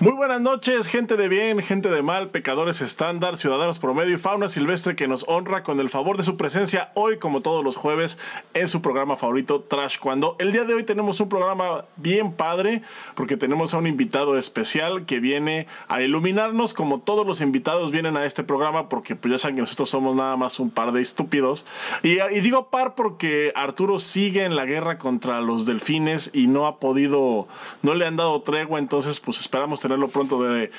Muy buenas noches, gente de bien, gente de mal, pecadores estándar, ciudadanos promedio y fauna silvestre que nos honra con el favor de su presencia hoy, como todos los jueves, en su programa favorito Trash Cuando. El día de hoy tenemos un programa bien padre porque tenemos a un invitado especial que viene a iluminarnos, como todos los invitados vienen a este programa porque pues ya saben que nosotros somos nada más un par de estúpidos. Y, y digo par porque Arturo sigue en la guerra contra los delfines y no ha podido, no le han dado tregua, entonces pues esperamos tenerlo pronto de,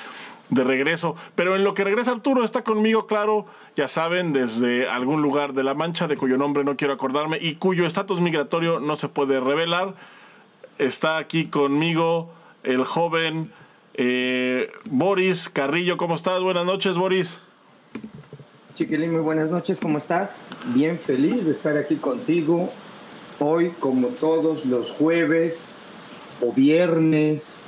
de regreso. Pero en lo que regresa Arturo está conmigo, claro, ya saben, desde algún lugar de la Mancha, de cuyo nombre no quiero acordarme y cuyo estatus migratorio no se puede revelar. Está aquí conmigo el joven eh, Boris Carrillo. ¿Cómo estás? Buenas noches, Boris. Chiquilín, muy buenas noches. ¿Cómo estás? Bien feliz de estar aquí contigo. Hoy, como todos los jueves o viernes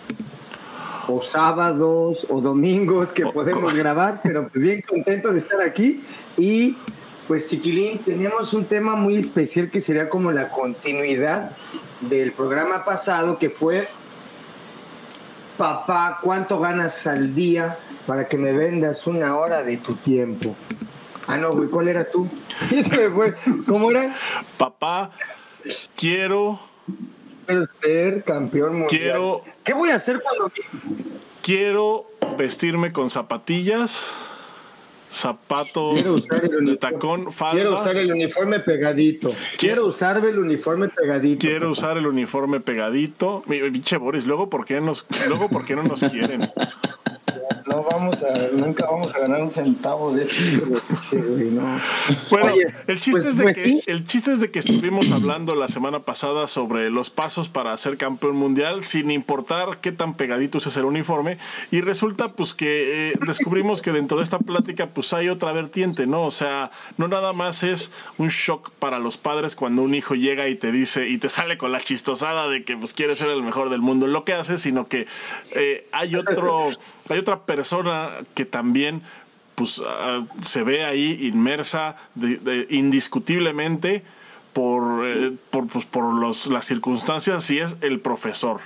o sábados o domingos que podemos grabar, pero pues bien contento de estar aquí. Y pues Chiquilín, tenemos un tema muy especial que sería como la continuidad del programa pasado que fue Papá, ¿cuánto ganas al día para que me vendas una hora de tu tiempo? Ah, no, güey, ¿cuál era tú? ¿Cómo era? Papá, quiero Quiero ser campeón mundial. Quiero. ¿Qué voy a hacer cuando.? Quiero vestirme con zapatillas, zapatos de tacón, falda. Quiero usar el uniforme pegadito. Quiero usar el uniforme pegadito. Quiero usar el uniforme pegadito. Pinche Boris, luego por qué nos, luego por qué no nos quieren. No vamos a, nunca vamos a ganar un centavo de esto. No. Bueno, el, chiste pues, es de pues que, el chiste es de que estuvimos hablando la semana pasada sobre los pasos para ser campeón mundial, sin importar qué tan pegadito es el uniforme, y resulta pues que eh, descubrimos que dentro de esta plática pues hay otra vertiente, ¿no? O sea, no nada más es un shock para los padres cuando un hijo llega y te dice y te sale con la chistosada de que pues quiere ser el mejor del mundo en lo que hace, sino que eh, hay otro hay otra persona que también pues, ah, se ve ahí inmersa indiscutiblemente por, eh, por, pues, por los, las circunstancias y es el profesor.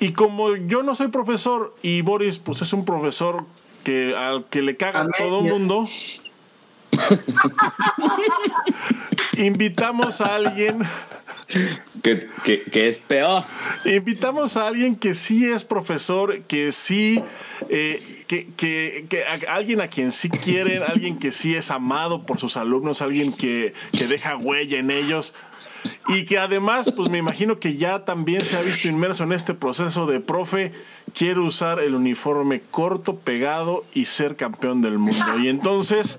Y como yo no soy profesor y Boris pues es un profesor que al que le caga todo el mundo, invitamos a alguien que, que, es peor. Invitamos a alguien que sí es profesor, que sí, eh, que, que, que alguien a quien sí quieren, alguien que sí es amado por sus alumnos, alguien que, que deja huella en ellos. Y que además, pues me imagino que ya también se ha visto inmerso en este proceso de profe, quiero usar el uniforme corto, pegado y ser campeón del mundo. Y entonces,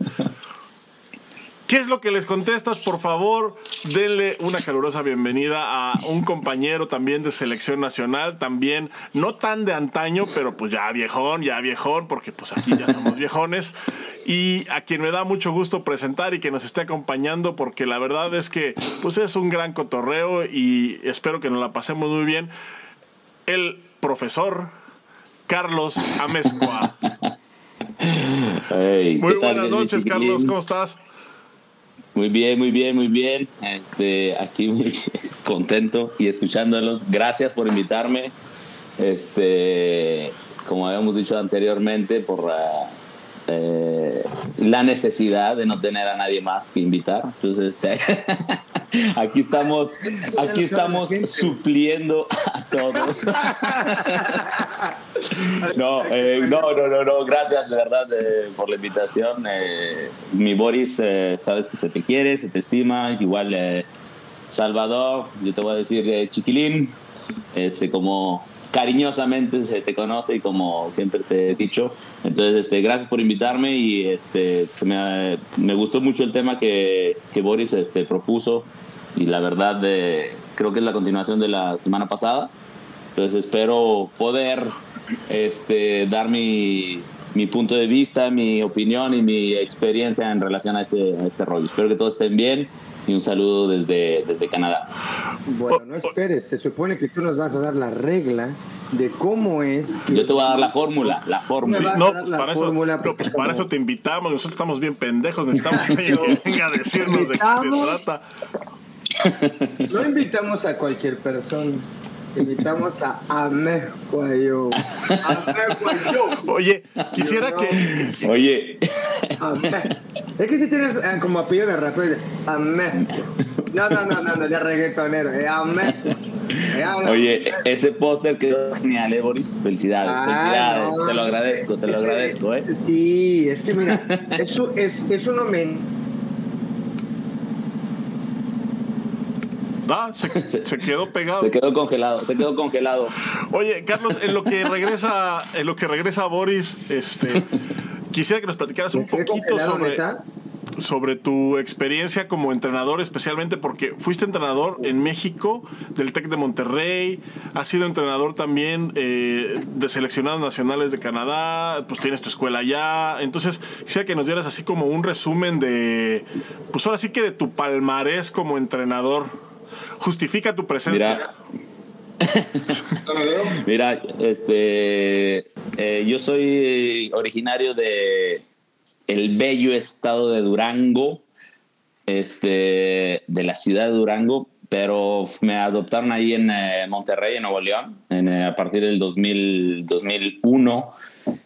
¿Qué es lo que les contestas? Por favor, denle una calurosa bienvenida a un compañero también de selección nacional, también no tan de antaño, pero pues ya viejón, ya viejón, porque pues aquí ya somos viejones, y a quien me da mucho gusto presentar y que nos esté acompañando, porque la verdad es que pues es un gran cotorreo y espero que nos la pasemos muy bien. El profesor Carlos Amezcua. muy buenas noches, Carlos, ¿cómo estás? Muy bien, muy bien, muy bien. Este, aquí muy contento y escuchándolos. Gracias por invitarme. Este, como habíamos dicho anteriormente, por eh, la necesidad de no tener a nadie más que invitar. Entonces, este, aquí estamos, aquí estamos supliendo a todos. No, eh, no, no, no, no, gracias de verdad eh, por la invitación. Mi Boris, sabes que se te quiere, se te estima, igual Salvador, yo te voy a decir chiquilín, este, como cariñosamente se te conoce y como siempre te he dicho. Entonces, este, gracias por invitarme y este, me, me gustó mucho el tema que, que Boris este, propuso y la verdad creo que es la continuación de la semana pasada. Entonces espero poder este, dar mi, mi punto de vista, mi opinión y mi experiencia en relación a este, a este rollo. Espero que todos estén bien y un saludo desde, desde Canadá. Bueno, no esperes, se supone que tú nos vas a dar la regla de cómo es que... Yo te voy a dar la fórmula, la fórmula. no, pues para, eso, pues para eso te invitamos, nosotros estamos bien pendejos, necesitamos que alguien que venga a decirnos de qué se trata. No invitamos a cualquier persona. Invitamos a Amejuayo. Amejuayo. Oye, quisiera que. Oye, Ame- Es que si tienes eh, como apellido de rapero, Ame. No, no, no, no, no, de reggaetonero. eh, Ame. Eh, oye, ese póster quedó genial, ¿eh, Boris? Felicidades, Ah, felicidades. no, te lo es que- agradezco, te lo que- agradezco, ¿eh? Sí, es que mira, eso es, es un homenaje. Ah, se, se quedó pegado. Se quedó congelado, se quedó congelado. Oye, Carlos, en lo que regresa, en lo que regresa Boris, este, quisiera que nos platicaras un ¿Me quedé poquito sobre, neta? sobre tu experiencia como entrenador, especialmente porque fuiste entrenador en México del Tec de Monterrey, has sido entrenador también eh, de seleccionados nacionales de Canadá, pues tienes tu escuela allá. Entonces, quisiera que nos dieras así como un resumen de, pues ahora sí que de tu palmarés como entrenador. Justifica tu presencia. Mira, Mira, este, eh, yo soy originario de el bello estado de Durango, este, de la ciudad de Durango, pero me adoptaron ahí en eh, Monterrey, en Nuevo León, en, eh, a partir del 2000, 2001.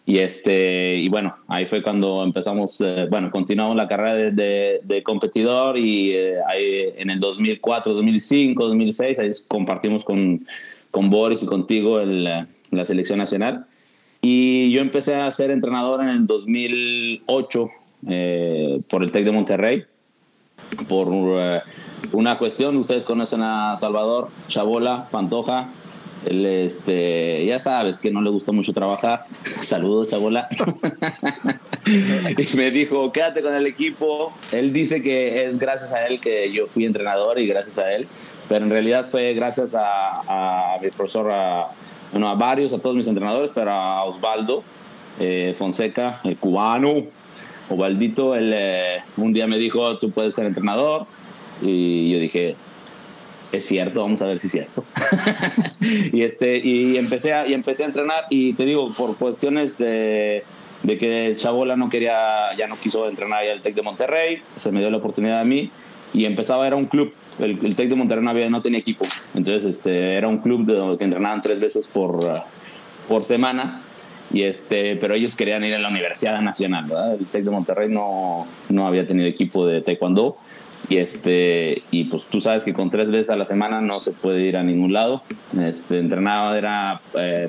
Y, este, y bueno, ahí fue cuando empezamos, eh, bueno, continuamos la carrera de, de- de competidor y eh, ahí en el 2004, 2005, 2006, ahí compartimos con, con Boris y contigo el, eh, la selección nacional. Y yo empecé a ser entrenador en el 2008 eh, por el TEC de Monterrey, por eh, una cuestión, ustedes conocen a Salvador Chabola Pantoja, él, este, ya sabes que no le gusta mucho trabajar. Saludos, Chabola. y me dijo, quédate con el equipo. Él dice que es gracias a él que yo fui entrenador y gracias a él, pero en realidad fue gracias a, a mi profesor, a, bueno, a varios, a todos mis entrenadores, pero a Osvaldo eh, Fonseca, el cubano. Osvaldito, él eh, un día me dijo, tú puedes ser entrenador. Y yo dije, es cierto, vamos a ver si es cierto. y, este, y, empecé a, y empecé a entrenar y te digo, por cuestiones de, de que Chabola no quería, ya no quiso entrenar ya el TEC de Monterrey, se me dio la oportunidad a mí y empezaba, era un club, el, el TEC de Monterrey no, había, no tenía equipo, entonces este, era un club de, que entrenaban tres veces por, por semana. Y este, pero ellos querían ir a la Universidad Nacional, ¿verdad? El TEC de Monterrey no, no había tenido equipo de taekwondo y este y pues tú sabes que con tres veces a la semana no se puede ir a ningún lado. Este entrenaba era eh,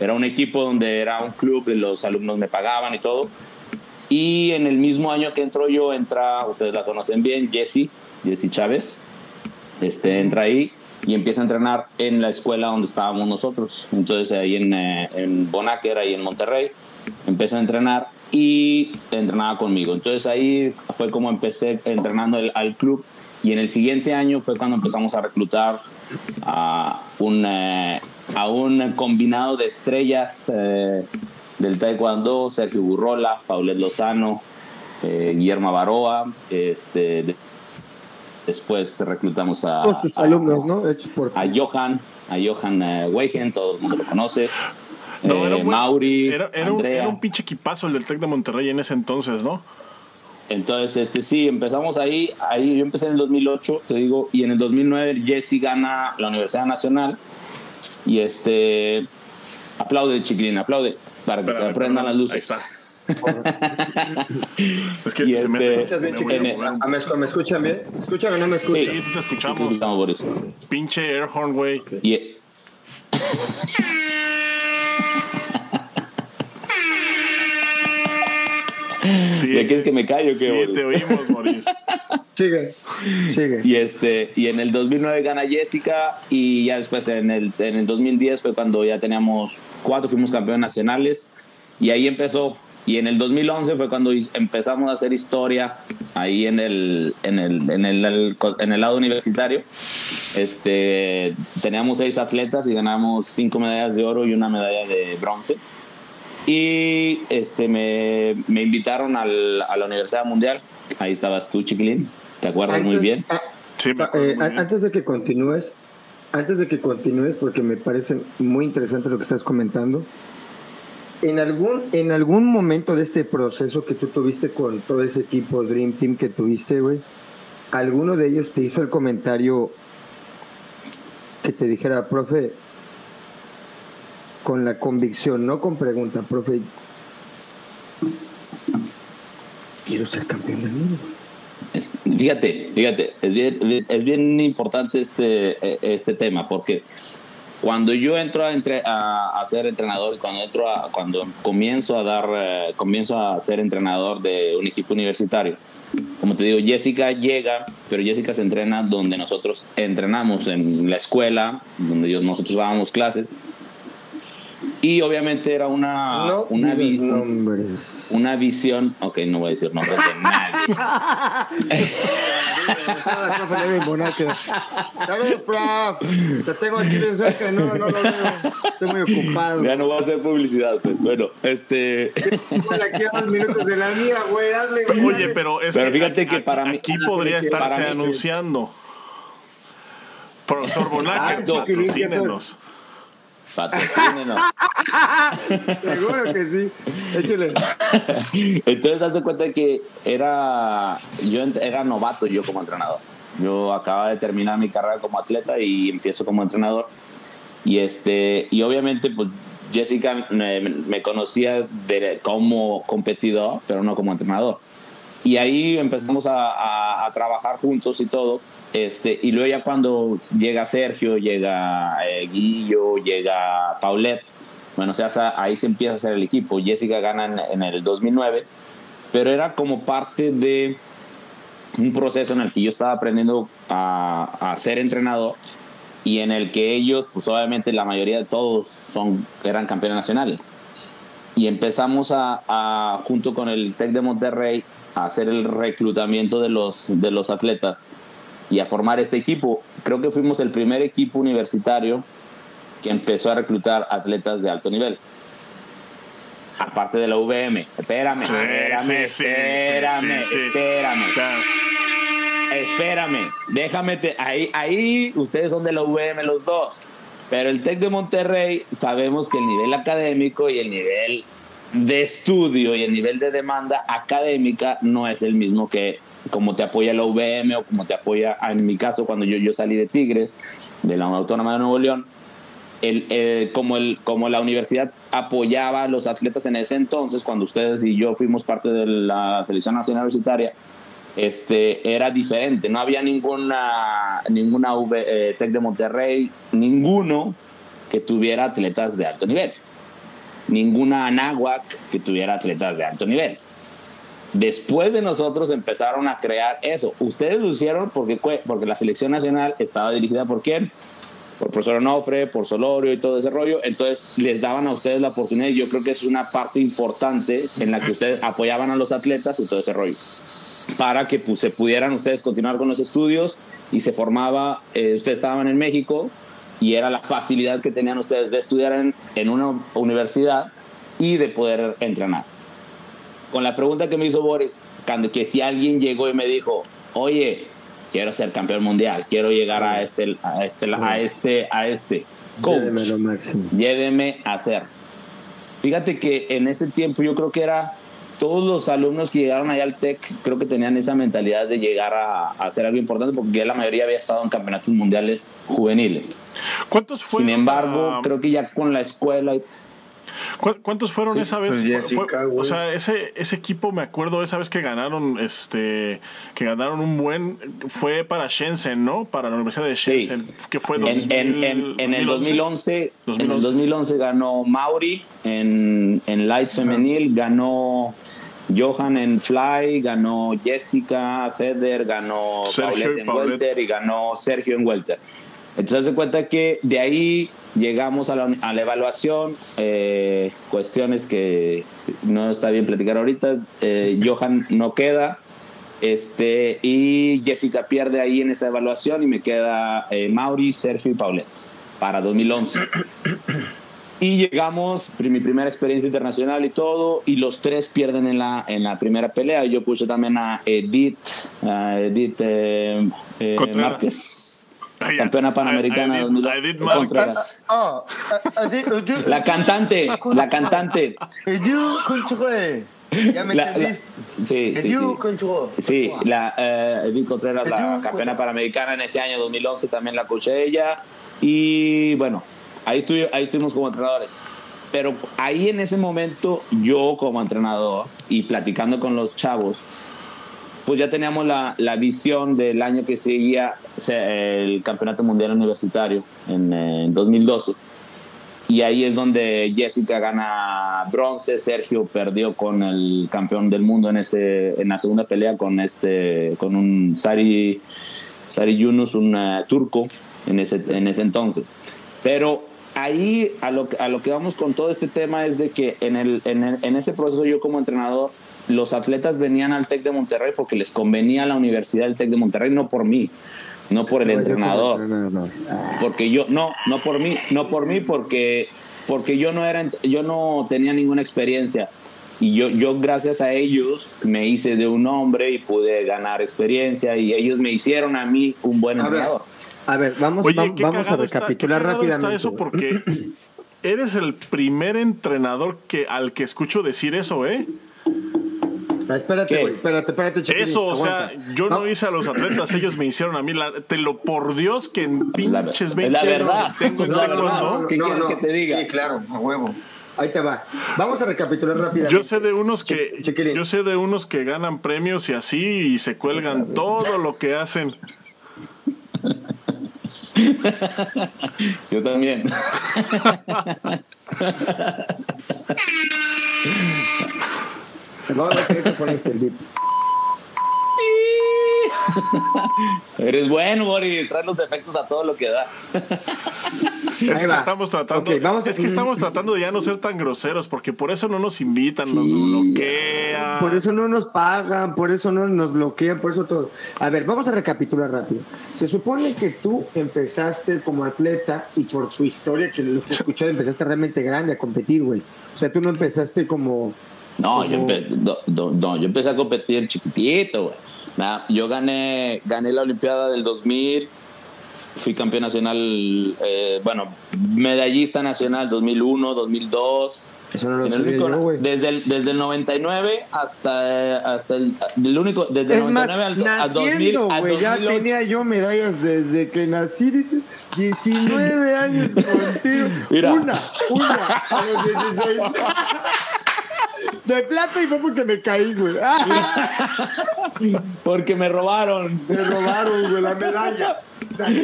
era un equipo donde era un club los alumnos me pagaban y todo. Y en el mismo año que entró yo entra ustedes la conocen bien Jessie Jessie Chávez. Este entra ahí y empieza a entrenar en la escuela donde estábamos nosotros. Entonces ahí en, eh, en Bonacker ahí en Monterrey empecé a entrenar y entrenaba conmigo. Entonces ahí fue como empecé entrenando el, al club y en el siguiente año fue cuando empezamos a reclutar a un, eh, a un combinado de estrellas eh, del taekwondo, Sergio Burrola, Paulet Lozano, eh, Guillermo Baroa, este, de, después reclutamos a, Todos tus a, alumnos, ¿no? Hechos por. a Johan, a Johan eh, Weigen, todo el mundo lo conoce. No, era Eh, un buen- Mauri, era, era un, era un pinche equipazo el del Tec de Monterrey en ese entonces, ¿no? Entonces, este sí, empezamos ahí, ahí yo empecé en el 2008, te digo, y en el 2009 Jesse gana la Universidad Nacional y este aplaude Chiquilín, aplaude para que se aprendan las luces. Ahí está. Es que Y se me este- ¿Escuchas bien, me a chiquilín? mover. Ah, ¿Me, me escuchan bien? ¿Escuchan o no me escuchan? Sí, sí te escuchamos. Pinche Airhorn, güey. Sí, ¿Ya quieres que me calle o qué, sí te oímos, Boris. Sigue, sigue. Y, este, y en el 2009 gana Jessica y ya después en el, en el 2010 fue cuando ya teníamos cuatro, fuimos campeones nacionales y ahí empezó. Y en el 2011 fue cuando empezamos a hacer historia ahí en el, en el, en el, el- en el lado universitario. Este, teníamos seis atletas y ganamos cinco medallas de oro y una medalla de bronce. Y este, me, me invitaron al- a la Universidad Mundial. Ahí estabas tú, chiquilín. ¿Te acuerdas muy Antes- bien? ah, Sí, me o sea, acuerdo eh, muy bien. antes de que continúes, antes de que continúes, porque me parece muy interesante lo que estás comentando. En algún, en algún momento de este proceso que tú tuviste con todo ese equipo Dream Team que tuviste, güey, alguno de ellos te hizo el comentario que te dijera, profe, con la convicción, no con pregunta, profe, quiero ser campeón del mundo. Fíjate, fíjate, es bien, importante este, este tema porque cuando yo entro a, entre, a, ser entrenador, cuando entro a, cuando comienzo a dar, eh, comienzo a ser entrenador de un equipo universitario, como te digo, Jessica llega, pero Jessica se entrena donde nosotros entrenamos, en la escuela, donde nosotros dábamos clases. Y obviamente era una, no una, nombres. una visión. Ok, no voy a decir nombres de nadie. Saludos, prof. Te tengo aquí de cerca. No, no lo veo. Estoy muy ocupado. Ya no voy a hacer publicidad. Pues. Bueno, este. aquí a dos minutos de la mía, güey. Hazle, Oye, pero es pero fíjate que para mí. Aquí podría estarse anunciando. Profesor Bonac, patrocínenos. Patrocínenos. Seguro que sí. Échale. Entonces, hace cuenta que era, yo era novato yo como entrenador. Yo acababa de terminar mi carrera como atleta y empiezo como entrenador. Y, este, y obviamente, pues Jessica me, conocía de, como competidor, pero no como entrenador. Y ahí empezamos a, a trabajar juntos y todo. Este, y luego ya cuando llega Sergio, llega eh, Guillo, llega Paulette, bueno, o sea, ahí se empieza a hacer el equipo. Jessica gana en, el 2009, pero era como parte de un proceso en el que yo estaba aprendiendo a, ser entrenador y en el que ellos, pues obviamente la mayoría de todos son, eran campeones nacionales. Y empezamos a, a junto con el TEC de Monterrey, a hacer el reclutamiento de los, de los atletas y a formar este equipo. Creo que fuimos el primer equipo universitario que empezó a reclutar atletas de alto nivel. Aparte de la VM. Espérame, espérame, espérame, espérame. Espérame, déjame, ahí, ahí ustedes son de la VM los dos. Pero el TEC de Monterrey sabemos que el nivel académico y el nivel de estudio y el nivel de demanda académica no es el mismo que como te apoya la UVM o como te apoya, en mi caso, cuando yo, yo salí de Tigres, de la Autónoma de Nuevo León, el, como, el, como la universidad apoyaba a los atletas en ese entonces, cuando ustedes y yo fuimos parte de la selección nacional universitaria, este, era diferente. No había ninguna, ninguna eh, Tec de Monterrey, ninguno que tuviera atletas de alto nivel. Ninguna Anáhuac que tuviera atletas de alto nivel. Después de nosotros empezaron a crear eso. Ustedes lo hicieron porque, porque la selección nacional estaba dirigida por quién? Por profesor Onofre, por Solorio y todo ese rollo. Entonces les daban a ustedes la oportunidad y yo creo que es una parte importante en la que ustedes apoyaban a los atletas y todo ese rollo. Para que pues, se pudieran ustedes continuar con los estudios y se formaba, eh, ustedes estaban en México y era la facilidad que tenían ustedes de estudiar en, en una universidad y de poder entrenar con la pregunta que me hizo Boris, cuando que si alguien llegó y me dijo, oye, quiero ser campeón mundial, quiero llegar a este, a este, a este, a este, coach, lléveme, lo máximo. lléveme a hacer. Fíjate que en ese tiempo yo creo que era todos los alumnos que llegaron allá al TEC, creo que tenían esa mentalidad de llegar a, hacer algo importante, porque ya la mayoría había estado en campeonatos mundiales juveniles. ¿Cuántos fueron? Sin embargo, creo que ya con la escuela... ¿Cuántos fueron esa vez? Pues o sea, ese, ese equipo, me acuerdo esa vez que ganaron, este, que ganaron un buen, fue para Shenzhen, ¿no? Para la Universidad de Shenzhen, que fue en, en, el 2011, En el 2011 ganó Mauri en, en light femenil, ganó Johan en fly, ganó Jessica Feder, ganó Paulette en welter y ganó Sergio en welter. Entonces se cuenta que de ahí llegamos a la, a la evaluación, eh, cuestiones que no está bien platicar ahorita, eh, Johan no queda, este, y Jessica pierde ahí en esa evaluación y me queda eh, Mauri, Sergio y Paulette para 2011. Y llegamos, pues, mi primera experiencia internacional y todo, y los tres pierden en la, en la primera pelea. Yo puse también a Edith, a Edith Márquez campeona panamericana oh, la cantante, la cantante. Ya me La- la- entendiste. sí, sí, la, eh, Edith Contreras, la campeona panamericana en ese año 2011, también la coaché ella. Y bueno, ahí, estuvi- ahí estuvimos como entrenadores. Pero ahí en ese momento, yo como entrenador y platicando con los chavos, pues ya teníamos la, la visión del año que seguía se- el Campeonato Mundial Universitario en, eh, 2012. Y ahí es donde Jessica gana bronce, Sergio perdió con el campeón del mundo en, ese, en la segunda pelea con, este, con un Sari, Sari Yunus, un eh, turco, en ese, en ese entonces. Pero ahí a lo, a lo que vamos con todo este tema es de que en, el, en, en ese proceso yo como entrenador, los atletas venían al TEC de Monterrey porque les convenía la Universidad del TEC de Monterrey, no por mí, no por el entrenador porque yo no no por mí no por mí porque porque yo no era yo no tenía ninguna experiencia y yo yo gracias a ellos me hice de un hombre y pude ganar experiencia y ellos me hicieron a mí un buen A ver, entrenador a ver, vamos, Oye, vamos a está- recapitular está rápidamente. eso porque eres el primer entrenador que al que escucho decir eso, ¿eh? Espérate, güey, espérate, espérate, chiquilín, Eso, o sea, aguanta. yo no Va- hice a los atletas, ellos me hicieron a mí. La- te lo por Dios que en pinches es 20 la verdad. tengo en taekwondo. ¿Qué quieres que te diga? Sí, claro, a huevo. Ahí te va. Vamos a recapitular rápidamente. Yo sé de unos que chiquilín. yo sé de unos que ganan premios y así y se cuelgan todo lo que hacen. yo también Vamos a tener que poner este beat. eres bueno Boris traes los efectos a todo lo que da Es que estamos tratando, Ok, vamos a- es que estamos tratando de ya no ser tan groseros porque por eso no nos invitan, nos bloquean. Por eso no nos pagan, por eso no nos bloquean, por eso todo. A ver, vamos a recapitular rápido. Se supone que tú empezaste como atleta y por tu historia, que lo que he escuchado, empezaste realmente grande a competir, güey. O sea, tú no empezaste como... No, yo, empe- no, no, no, yo empecé a competir chiquitito, güey. Nada, Yo gané, gané la Olimpiada del 2000, fui campeón nacional, eh, bueno, medallista nacional 2001, 2002. Eso no lo el único- yo, desde, el, desde el 99 hasta, hasta el, del único, desde el Es más, 99 al, al 2000. naciendo, al güey, ya 2008. tenía yo medallas desde que nací, dices, 19 años contigo. Mira. Una, una, a los 16. De plata y fue porque me caí, güey. Porque me robaron. Me robaron, güey, la medalla.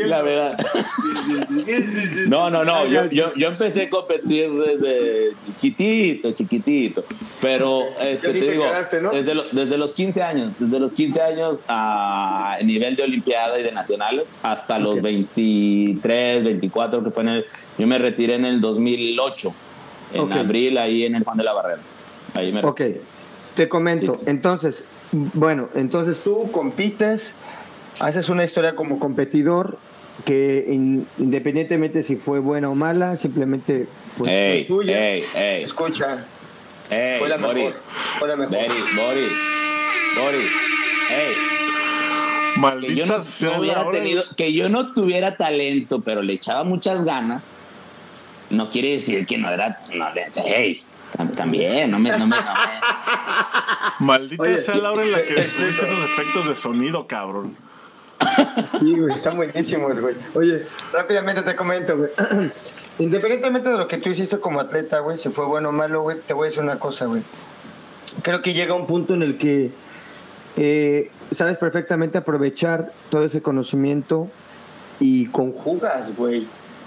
La verdad. Sí, sí, sí. No, no, no. Yo, yo, yo empecé a competir desde chiquitito, chiquitito. Pero este, te digo, quedaste, ¿no? desde, lo- desde los 15 años, desde los 15 años a nivel de Olimpiada y de nacionales, hasta los Ok. 23, 24, que fue en el. Yo me retiré en el 2008, en abril, ahí en el Juan de la Barrera. Ahí me Ok, te comento. Sí. Entonces, bueno, entonces tú compites, haces una historia como competidor que in- independientemente si fue buena o mala, simplemente pues Ey, tuya. ey, ey, Escucha, fue la mejor. Boris, Fue la mejor. Boris, Boris, Boris, que yo no, sea no la hubiera hora. tenido, que yo no tuviera talento, pero le echaba muchas ganas, no quiere decir que no era, no hey, también, no me, no me, no me- Maldita Oye, sea la hora en la que descubriste esos efectos de sonido, cabrón. Sí, güey, están buenísimos, güey. Oye, rápidamente te comento, güey. Independientemente de lo que tú hiciste como atleta, güey, si fue bueno o malo, güey, te voy a decir una cosa, güey. Creo que llega un punto en el que eh, sabes perfectamente aprovechar todo ese conocimiento y conjugas, güey,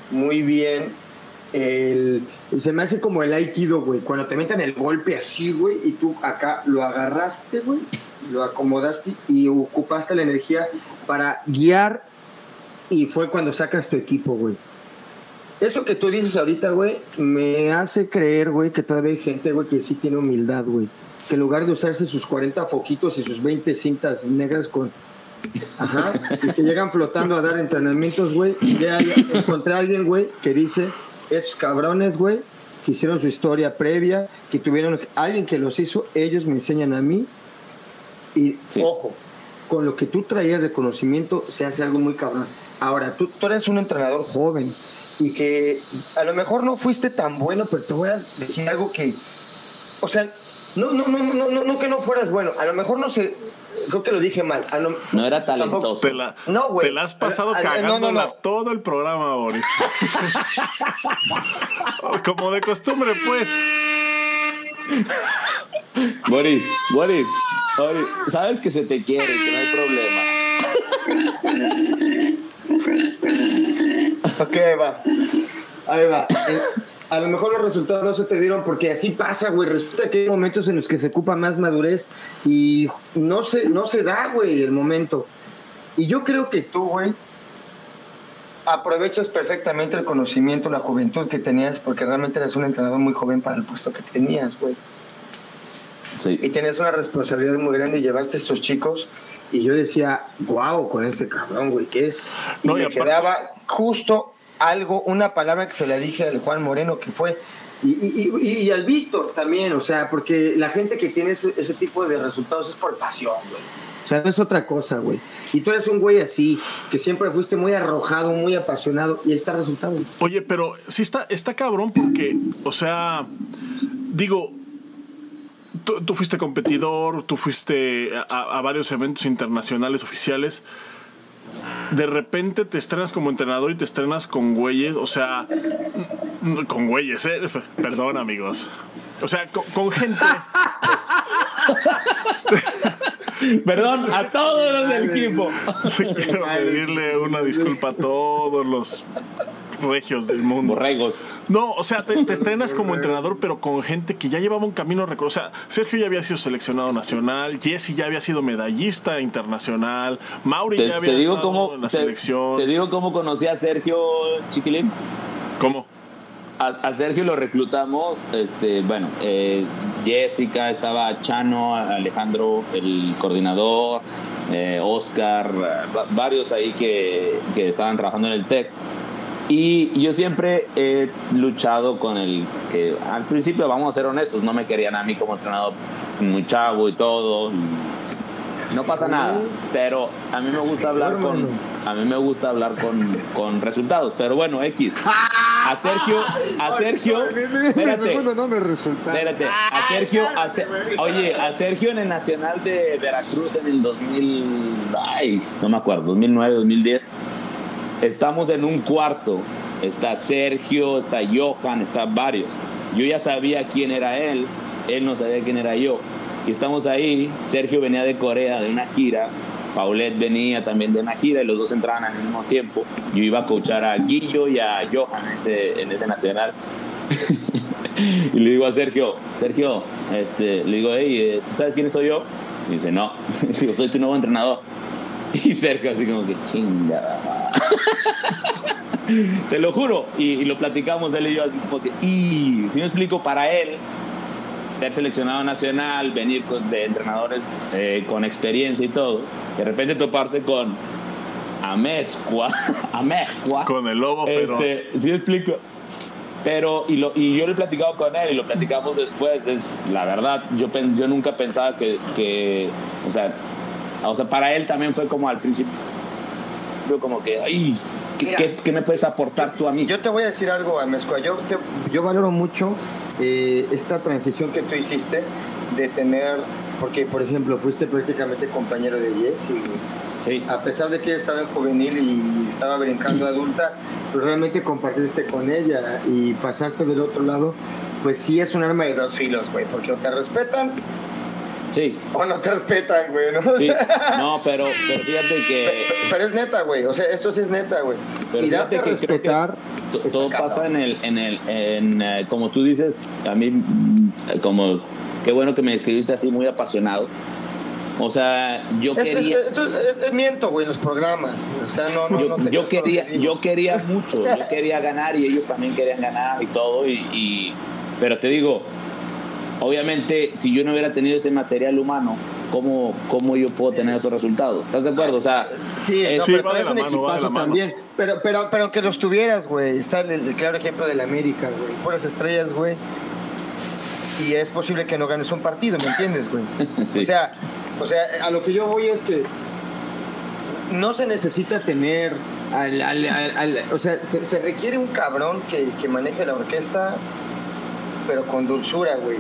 muy bien. El, se me hace como el aikido, güey, cuando te metan el golpe así, güey, y tú acá lo agarraste, güey, lo acomodaste y ocupaste la energía para guiar y fue cuando sacas tu equipo, güey. Eso que tú dices ahorita, güey, me hace creer, güey, que todavía hay gente, güey, que sí tiene humildad, güey. Que en lugar de usarse sus 40 foquitos y sus 20 cintas negras con... Ajá, y que llegan flotando a dar entrenamientos, güey. Encontré a alguien, güey, que dice, esos cabrones, güey, que hicieron su historia previa, que tuvieron alguien que los hizo, ellos me enseñan a mí. Y, Sí. ojo, con lo que tú traías de conocimiento se hace algo muy cabrón. Ahora, tú, tú eres un entrenador joven y que a lo mejor no fuiste tan bueno, pero te voy a decir algo que, o sea, No, no, no, no, no, no que no fueras bueno. A lo mejor no sé. Creo que lo dije mal. A lo- No era talentoso. Te la, No, güey. te la has pasado Ah, ah, no, cagándola no, no. todo el programa, Boris. Como de costumbre, pues. Boris, Boris, Boris, sabes que se te quiere, que no hay problema. Ok, ahí va. Ahí va. A lo mejor los resultados no se te dieron porque así pasa, güey. Resulta que hay momentos en los que se ocupa más madurez y no se, no se da, güey, el momento. Y yo creo que tú, güey, aprovechas perfectamente el conocimiento, la juventud que tenías, porque realmente eres un entrenador muy joven para el puesto que tenías, güey. Y Sí. tenías una responsabilidad muy grande y llevaste a estos chicos. Y yo decía, wow, con este cabrón, güey, ¿qué es? Y No, y me aparte- quedaba justo algo, una palabra que se la dije al Juan Moreno, que fue, y, y- y- al Víctor también, o sea, porque la gente que tiene ese, ese tipo de resultados es por pasión, güey. O sea, no es otra cosa, güey. Y tú eres un güey así, que siempre fuiste muy arrojado, muy apasionado, y ahí está el resultado. Oye, pero sí está, está cabrón porque, o sea, digo, tú, fuiste competidor, tú fuiste a varios eventos internacionales oficiales. De repente te estrenas como entrenador y te estrenas con güeyes, o sea, con güeyes, ¿eh? Perdón, amigos. O sea, con, con gente. Perdón a todos los del equipo. Sí, quiero pedirle una disculpa a todos los regios del mundo. Borregos. No, o sea, te, te estrenas como entrenador, pero con gente que ya llevaba un camino recorrido. O sea, Sergio ya había sido seleccionado nacional, Jesse ya había sido medallista internacional, Mauri Te, ya había te digo estado cómo en la te, selección. te digo cómo conocí a Sergio Chiquilín. ¿Cómo? A, a Sergio lo reclutamos, este, bueno, eh, Jessica, estaba Chano, Alejandro, el coordinador, eh, Oscar, va- varios ahí que, que estaban trabajando en el TEC. Y yo siempre he luchado con el que al principio, vamos a ser honestos, no me querían a mí como entrenador muy chavo y todo. No pasa nada, pero a mí me gusta hablar con a mí me gusta hablar con, con resultados, pero bueno, X. A Sergio, a Sergio, espérate, espérate, a Sergio, a Se- oye, a Sergio en el Nacional de Veracruz en el 2000, ay, no me acuerdo, 2009, 2010. Estamos en un cuarto. Está Sergio, está Johan, está varios. Yo ya sabía quién era él, él no sabía quién era yo. Y estamos ahí, Sergio venía de Corea de una gira, Paulette venía también de una gira y los dos entraban al mismo tiempo. Yo iba a coachar a Guillo y a Johan ese, en ese nacional. y le digo a Sergio, Sergio, este, le digo, hey, eh, ¿tú sabes quién soy yo? Y dice, no, digo, soy tu nuevo entrenador. Y Sergio así como que chingada. Te lo juro. Y, y lo platicamos él y yo así como que, y si me explico, para él, ser seleccionado nacional, venir con- de entrenadores eh, con experiencia y todo, de repente toparse con Amezcua, Amezcua. Con el lobo feroz. Este, ¿Sí me explico? Pero, y, lo, y yo lo he platicado con él y lo platicamos después, es la verdad, yo, yo nunca pensaba que, que, o sea, o sea, para él también fue como al principio, como que, ay, ¿qué, Mira. qué- qué me puedes aportar tú a mí? Yo te voy a decir algo, Amezcua. Yo, te- yo valoro mucho eh, esta transición que tú hiciste de tener, porque por ejemplo fuiste prácticamente compañero de Jess y Sí, a pesar de que ella estaba en juvenil y estaba brincando adulta, pues realmente compartiste con ella y pasarte del otro lado, pues sí es un arma de dos filos, güey, porque o te respetan sí, o no te respetan, güey, ¿no? Sí. No, pero, pero fíjate que Pero es neta, güey, o sea, esto sí es neta, güey. Pero Y fíjate que creo que respetar... todo pasa en el, en el, en, eh, como tú dices, a mí, mm, como, qué bueno que me describiste así muy apasionado. O sea, yo Es, quería... esto es- es miento, güey, los programas. güey. O sea, no, no, yo, no yo quería que yo quería mucho yo quería ganar y ellos también querían ganar y todo y, y- pero te digo obviamente si yo no hubiera tenido ese material humano cómo cómo yo puedo tener esos resultados estás de acuerdo o sea Sí, es- no, Sí, pero un mano, equipazo mano. también. Pero, pero, pero que los tuvieras, güey. Está el, el claro ejemplo del América, güey. Puras estrellas, güey. Y es posible que no ganes un partido, ¿me entiendes, güey? Sí. O sea, o sea, a lo que yo voy es que no se necesita tener al, al- al- al- o sea, se, se requiere un cabrón que, que maneje la orquesta, pero con dulzura, güey.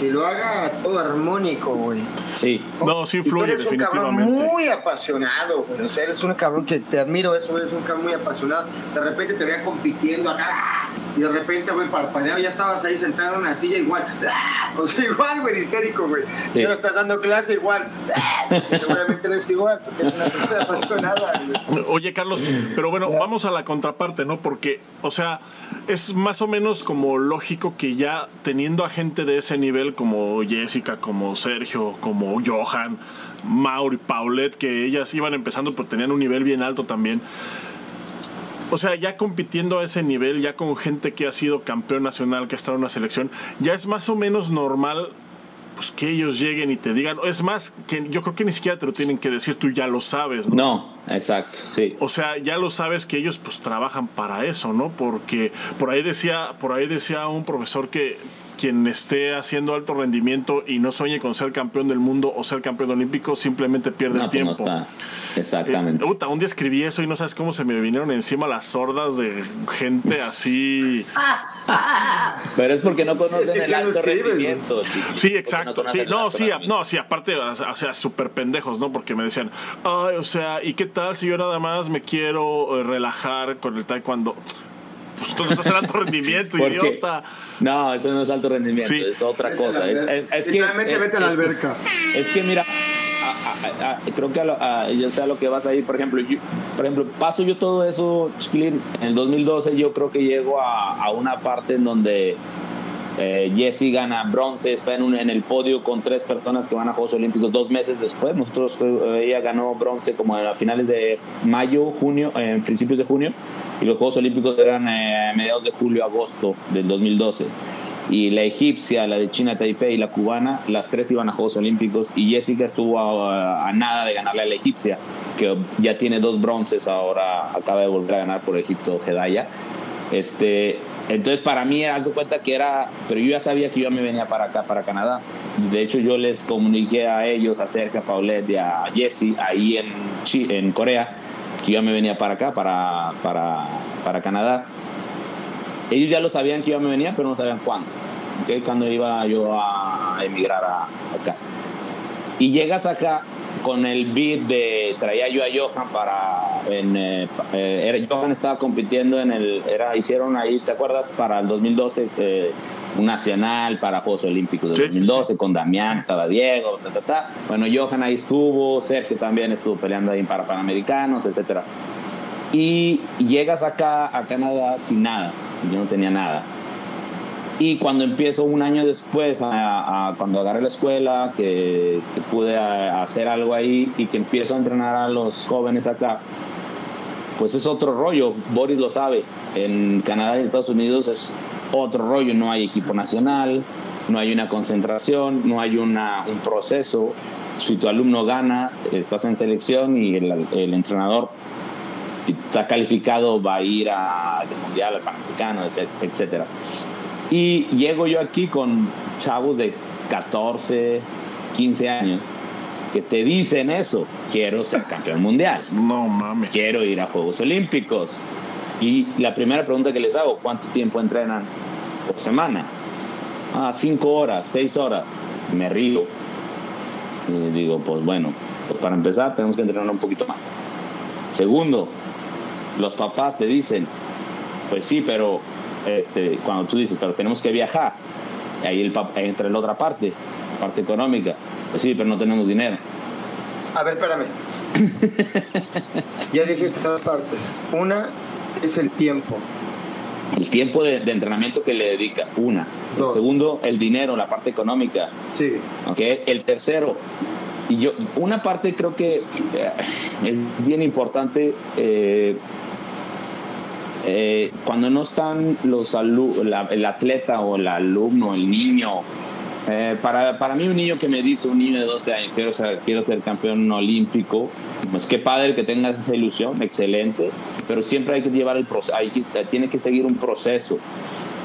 Que lo haga todo armónico, güey. Sí. No, sí Y tú eres un cabrón muy apasionado, güey. O sea, eres un cabrón que te admiro eso, eres un cabrón muy apasionado. De repente te veía compitiendo acá. Y de repente, güey, parpadeaba, ya estabas ahí sentado en una silla igual. ¡ah! O sea, igual, güey, histérico, güey. Sí. Y ahora estás dando clase igual. ¡ah! Seguramente eres igual, porque eres una persona apasionada, güey. Oye, Carlos, pero bueno, vamos a la contraparte, ¿no? Porque, o sea, es más o menos como lógico que ya teniendo a gente de ese nivel como Jessica, como Sergio, como Johan, Mauri, Paulette, que ellas iban empezando, pero tenían un nivel bien alto también. O sea, ya compitiendo a ese nivel, ya con gente que ha sido campeón nacional, que ha estado en una selección, ya es más o menos normal pues que ellos lleguen y te digan, es más, que yo creo que ni siquiera te lo tienen que decir, tú ya lo sabes, ¿no? No, exacto, sí. O sea, ya lo sabes que ellos pues trabajan para eso, ¿no? Porque por ahí decía, por ahí decía un profesor que quien esté haciendo alto rendimiento y no sueñe con ser campeón del mundo o ser campeón olímpico simplemente pierde No, el pues no tiempo. está. Exactamente. Eh, puta, un día escribí eso y no sabes cómo se me vinieron encima las sordas de gente así. Pero es porque no conocen el alto rendimiento. chiqui, Sí, exacto. Sí, no, sí, no, sí, aparte, o sea, súper pendejos, ¿no? Porque me decían, ay, o sea, ¿y qué tal si yo nada más me quiero eh, relajar con el taekwondo? Pues tú no estás en alto rendimiento, idiota. No, eso no es alto rendimiento, Sí. es otra cosa. Es, alberca. es- es que, vete a la es- alberca. Es que mira, a- a- a- creo que a lo- a- yo sé a lo que vas a ir. Por ejemplo, yo, por ejemplo, paso yo todo eso, Chiquilín, en el 2012 yo creo que llego a, a una parte en donde eh, Jesse gana bronce, está en, un, el podio con tres personas que van a Juegos Olímpicos dos meses después. Nosotros, eh, ella ganó bronce como a finales de mayo, junio, en principios de junio, y los Juegos Olímpicos eran eh, mediados de julio, agosto del 2012 y la egipcia, la de China Taipei y la cubana, las tres iban a Juegos Olímpicos y Jessica estuvo a, a nada de ganarle a la egipcia, que ya tiene dos bronces ahora, acaba de volver a ganar por Egipto, Hedaya. Este, entonces para mí, haz de cuenta que era, pero yo ya sabía que yo me venía para acá, para Canadá. De hecho, yo les comuniqué a ellos, a Sergio, a Paulette y a Jessie, ahí en, en Corea, que yo me venía para acá, para, para, para Canadá. Ellos ya lo sabían que yo me venía, pero no sabían cuándo. ¿ok? Cuándo iba yo a emigrar a, acá. Y llegas acá con el beat de traía yo a Johan para en, eh, eh, Johan estaba compitiendo en el era hicieron ahí te acuerdas para el 2012 eh, un nacional para Juegos Olímpicos del Sí, sí, 2012 con Damián estaba Diego ta, ta, ta. bueno Johan ahí estuvo Sergio también estuvo peleando ahí para Panamericanos etcétera. Y llegas acá a Canadá sin nada. Yo no tenía nada y cuando empiezo un año después, a, cuando agarré la escuela, que, pude hacer algo ahí y que empiezo a entrenar a los jóvenes acá, pues es otro rollo. Boris lo sabe. En Canadá y Estados Unidos es otro rollo. No hay equipo nacional, no hay una concentración, no hay una, un proceso. Si tu alumno gana, estás en selección y el, entrenador está calificado va a ir al mundial, al panamericano, etcétera. Y llego yo aquí con chavos de 14, 15 años que te dicen eso, quiero ser campeón mundial, No mames. quiero ir a Juegos Olímpicos. Y la primera pregunta que les hago, ¿cuánto tiempo entrenan por semana? Ah, cinco horas, seis horas. Me río. Y digo, pues bueno, pues para empezar tenemos que entrenar un poquito más. Segundo, los papás te dicen, pues sí, pero este, cuando tú dices, pero tenemos que viajar, y ahí el pap- entra la otra parte, parte económica. Pues sí, pero no tenemos dinero. A ver, espérame. ya dijiste dos partes. Una es el tiempo. El tiempo de, de entrenamiento que le dedicas, una. El segundo, el dinero, la parte económica. Sí. ¿ok? El tercero, y yo, una parte creo que eh, es bien importante, eh, eh, cuando no están los la- el atleta o el alumno, el niño, eh, para, para mí un niño que me dice, un niño de 12 años, quiero ser, quiero ser campeón olímpico, pues qué padre que tengas esa ilusión, excelente, pero siempre hay que llevar el proceso, tiene que seguir un proceso.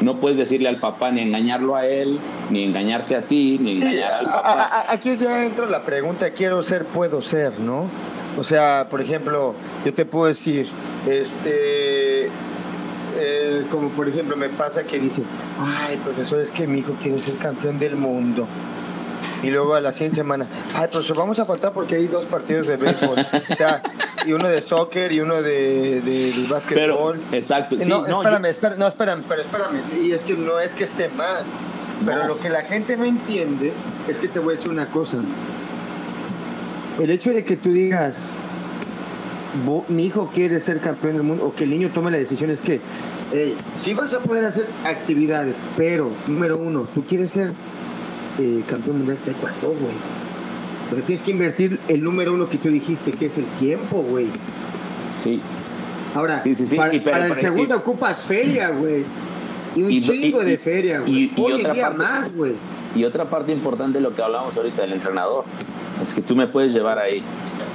No puedes decirle al papá ni engañarlo a él, ni engañarte a ti, ni Sí, engañar al papá. a- a- aquí ya entra la pregunta, quiero ser, puedo ser, ¿no? O sea, por ejemplo, yo te puedo decir, este, eh, como por ejemplo me pasa que dicen, ay profesor, es que mi hijo quiere ser campeón del mundo. Y luego a la siguiente semana, ay profesor, vamos a faltar porque hay dos partidos de béisbol. o sea, y uno de soccer y uno de, de, de básquetbol. Pero, exacto. Sí, no, espérame, espérame, no, espérame, pero espérame. Y es que no es que esté mal. Pero lo que la gente no entiende es que te voy a decir una cosa. El hecho de que tú digas, "Vo- mi hijo quiere ser campeón del mundo, o que el niño tome la decisión es que, hey, sí vas a poder hacer actividades, pero, número uno, tú quieres ser eh, campeón mundial de taekwondo, güey. Pero tienes que invertir el número uno que tú dijiste, que es el tiempo, güey. Sí. Ahora, Sí, sí, sí, para, el segundo y- ocupas feria, güey. Y un Y- chingo y- de feria, güey. y- Hoy en día parte- más, güey. Y otra parte importante de lo que hablamos ahorita del entrenador es que tú me puedes llevar ahí.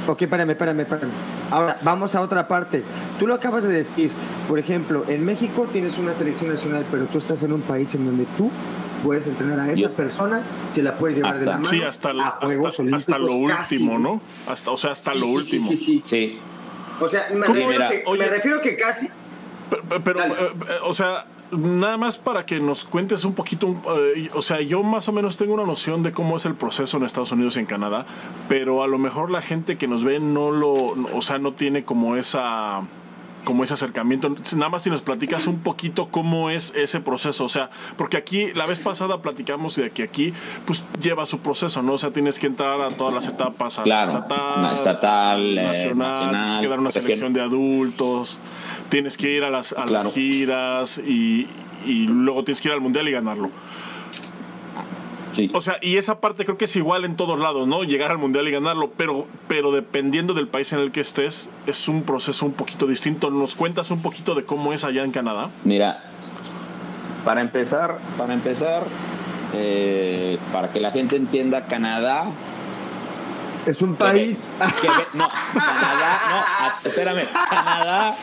Ok, espérame, espérame, espérame. Ahora, vamos a otra parte. Tú lo acabas de decir. Por ejemplo, en México tienes una selección nacional, pero tú estás en un país en donde tú puedes entrenar a esa Yo- persona que la puedes llevar de la mano Sí, hasta, el- a Juegos hasta, Olímpicos. hasta lo casi, último. ¿no? Hasta, o sea, hasta Sí, lo sí, último. Sí, sí, sí. Sí. O sea, me ¿Cómo refiero, que, Oye. me refiero que casi. Pero, eh, eh, o sea, nada más para que nos cuentes un poquito, eh, o sea, yo más o menos tengo una noción de cómo es el proceso en Estados Unidos y en Canadá, pero a lo mejor la gente que nos ve no lo, o sea, no tiene como esa como ese acercamiento. Nada más si nos platicas un poquito cómo es ese proceso, o sea, porque aquí la vez pasada platicamos de que aquí pues lleva su proceso, ¿no? O sea, tienes que entrar a todas las etapas, a Claro, la estatal, estatal, eh, nacional, tienes nacional, que dar una selección de adultos, tienes que ir a las, a Claro. las giras y, y luego tienes que ir al mundial y ganarlo. Sí. O sea, y esa parte creo que es igual en todos lados, ¿no? Llegar al mundial y ganarlo, pero, pero dependiendo del país en el que estés, es un proceso un poquito distinto. ¿Nos cuentas un poquito de cómo es allá en Canadá? Mira, para empezar, para empezar, eh, para que la gente entienda, Canadá Es un país. No, Canadá, no, a- espérame, Canadá,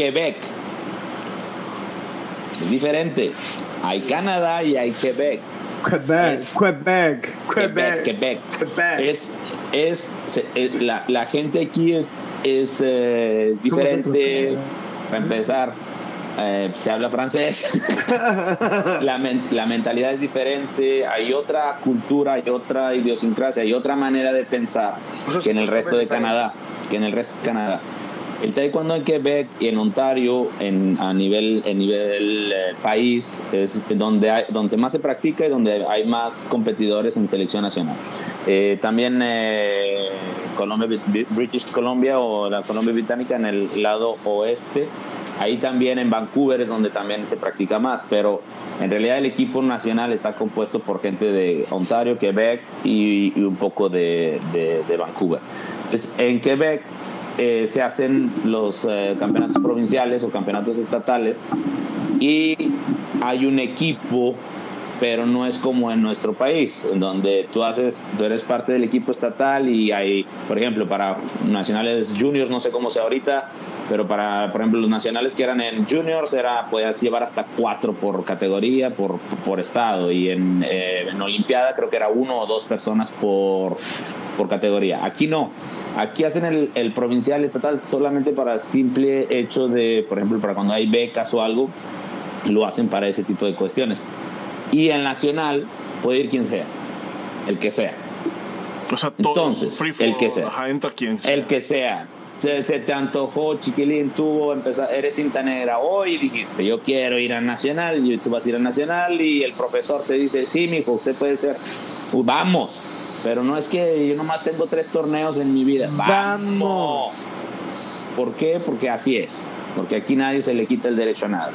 Quebec. Es diferente. Hay Canadá y hay Quebec. Quebec, Es- Quebec, Quebec, Quebec. Quebec. Quebec. Es, es, eh, la, la gente aquí es, es eh, diferente. Para empezar, eh, se habla francés. la, men- la mentalidad es diferente. Hay otra cultura, hay otra idiosincrasia, hay otra manera de pensar que en el resto de Canadá. Que en el resto de Canadá. El taekwondo en Quebec y en Ontario, en, a nivel, en nivel eh, país, es donde, hay, donde más se practica y donde hay más competidores en selección nacional. Eh, también eh, Colombia, Bri- British Columbia o la Colombia Británica en el lado oeste. Ahí también en Vancouver es donde también se practica más, pero en realidad el equipo nacional está compuesto por gente de Ontario, Quebec y, y un poco de, de- de Vancouver. Entonces, en Quebec eh, se hacen los eh, campeonatos provinciales o campeonatos estatales y hay un equipo pero no es como en nuestro país, donde tú haces, tú eres parte del equipo estatal y hay, por ejemplo, para nacionales juniors, no sé cómo sea ahorita, pero para, por ejemplo, los nacionales que eran en juniors, era, podías llevar hasta cuatro por categoría, por, por estado, y en, eh, en Olimpiada creo que era uno o dos personas por, por categoría. Aquí no, aquí hacen el, el provincial estatal solamente para simple hecho de, por ejemplo, para cuando hay becas o algo, lo hacen para ese tipo de cuestiones. Y en nacional puede ir quien sea, el que sea, O sea, todo Entonces, free for el que sea. ajá, entra quien sea. el que sea. Se, se te antojó, chiquilín, tú empezar, eres cinta negra hoy dijiste, yo quiero ir a nacional, y tú vas a ir a nacional y el profesor te dice, sí, mijo, usted puede ser, Uh, vamos, pero no es que yo nomás tengo tres torneos en mi vida, vamos. Vamos. ¿Por qué? Porque así es, porque aquí nadie se le quita el derecho a nada.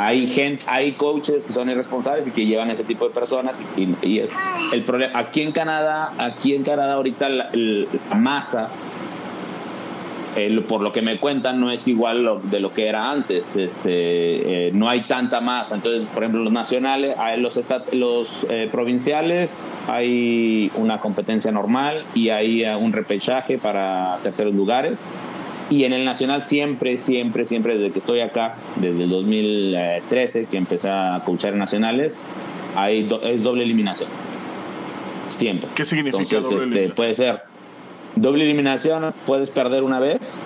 Hay gente, hay coaches que son irresponsables y que llevan ese tipo de personas y, el, problema aquí en Canadá, aquí en Canadá ahorita la, masa por lo que me cuentan no es igual de lo que era antes este eh, no hay tanta masa. Entonces por ejemplo los nacionales los estat- los eh, provinciales hay una competencia normal y hay eh, un repechaje para terceros lugares y en el nacional siempre, siempre, siempre, desde que estoy acá, desde el 2013 que empecé a coachar en nacionales, hay do- es doble eliminación. Siempre. ¿Qué significa Entonces, doble este, puede ser doble eliminación, puedes perder una vez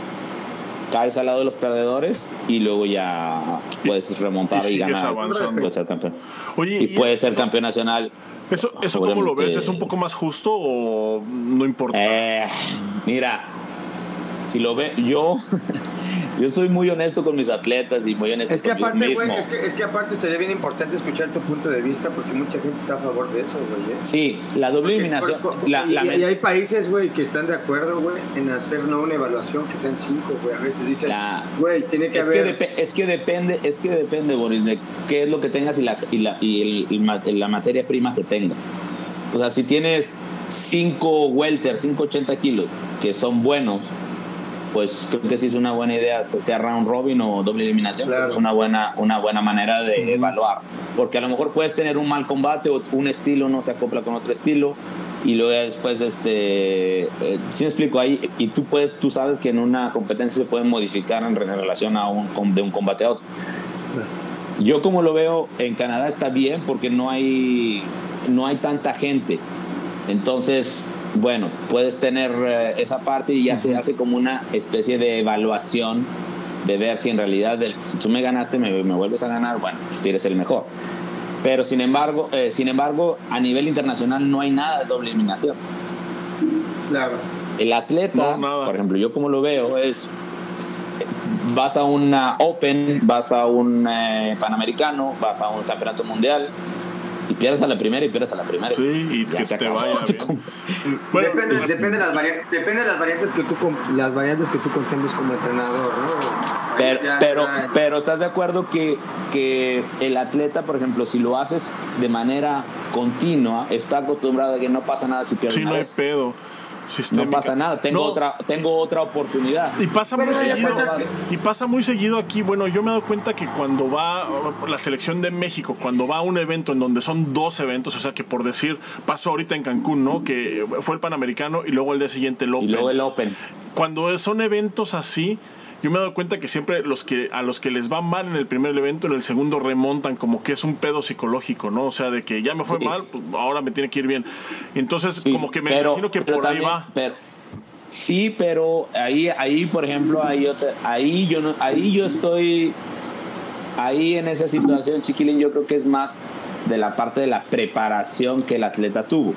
caes al lado de los perdedores y luego ya puedes remontar y y, ganar. avanzando. Puedes ser campeón. Oye, Y puedes ser eso- campeón nacional. ¿Eso, eso cómo lo ves? ¿Es un poco más justo o no importa? Eh, mira, si lo ve, yo, yo soy muy honesto con mis atletas y muy honesto Es que conmigo aparte, mismo. es que, es que aparte sería bien importante escuchar tu punto de vista porque mucha gente está a favor de eso, güey. ¿eh? Sí, la doble eliminación. la- y, la- y hay países, güey, que están de acuerdo, güey, en hacer no una evaluación que sean cinco, güey. A veces dicen, güey, tiene que es, que haber. depe- es que depende, es que depende, Boris, de qué es lo que tengas y la, y la, y el- el la materia prima que tengas. O sea, si tienes 5 welter, 580 kilos, que son buenos, pues creo que sí es una buena idea, sea round robin o doble eliminación, Claro. es una buena, una buena manera de evaluar. Porque a lo mejor puedes tener un mal combate o un estilo no se acopla con otro estilo y luego después, este, eh, si me explico ahí, y tú puedes, tú sabes que en una competencia se pueden modificar en, re- en relación a un, de un combate a otro. Yo como lo veo, en Canadá está bien porque no hay, no hay tanta gente. Entonces, bueno, puedes tener eh, esa parte y ya se hace como una especie de evaluación de ver si en realidad, si tú me ganaste, me, me vuelves a ganar, bueno, pues tú eres el mejor. Pero sin embargo, eh, sin embargo, a nivel internacional no hay nada de doble eliminación. Claro. El atleta, No, por ejemplo, yo como lo veo es vas a una Open, vas a un eh, Panamericano, vas a un campeonato mundial y pierdes a la primera y pierdes a la primera. Sí, y Ya que se te acabó. vaya Te bien. com- Bueno, depende, pues, depende, de las variantes, depende de las variantes que tú com- las variables que tú contemples como entrenador, ¿no? Pero, pero, pero estás de acuerdo que, que el atleta, por ejemplo, si lo haces de manera continua, está acostumbrado a que no pasa nada si pierdes sí, una no hay vez. No pasa nada, tengo, No, otra, tengo otra oportunidad. Y pasa muy Pero seguido. Y pasa muy seguido aquí. Bueno, yo me he dado cuenta que cuando va la selección de México, cuando va a un evento en donde son dos eventos, o sea que por decir, pasó ahorita en Cancún, ¿no? Que fue el Panamericano y luego el día siguiente el Y Open. luego el Open. Cuando son eventos así, yo me he dado cuenta que siempre los que a los que les va mal en el primer evento, en el segundo remontan, como que es un pedo psicológico, ¿no? O sea, de que ya me fue Sí. mal, pues ahora me tiene que ir bien. Entonces, Sí, como que me pero- imagino que por ahí va. pero- sí, pero ahí, ahí por ejemplo, ahí, ahí, yo no, ahí yo estoy, ahí en esa situación, Chiquilín, yo creo que es más de la parte de la preparación que el atleta tuvo.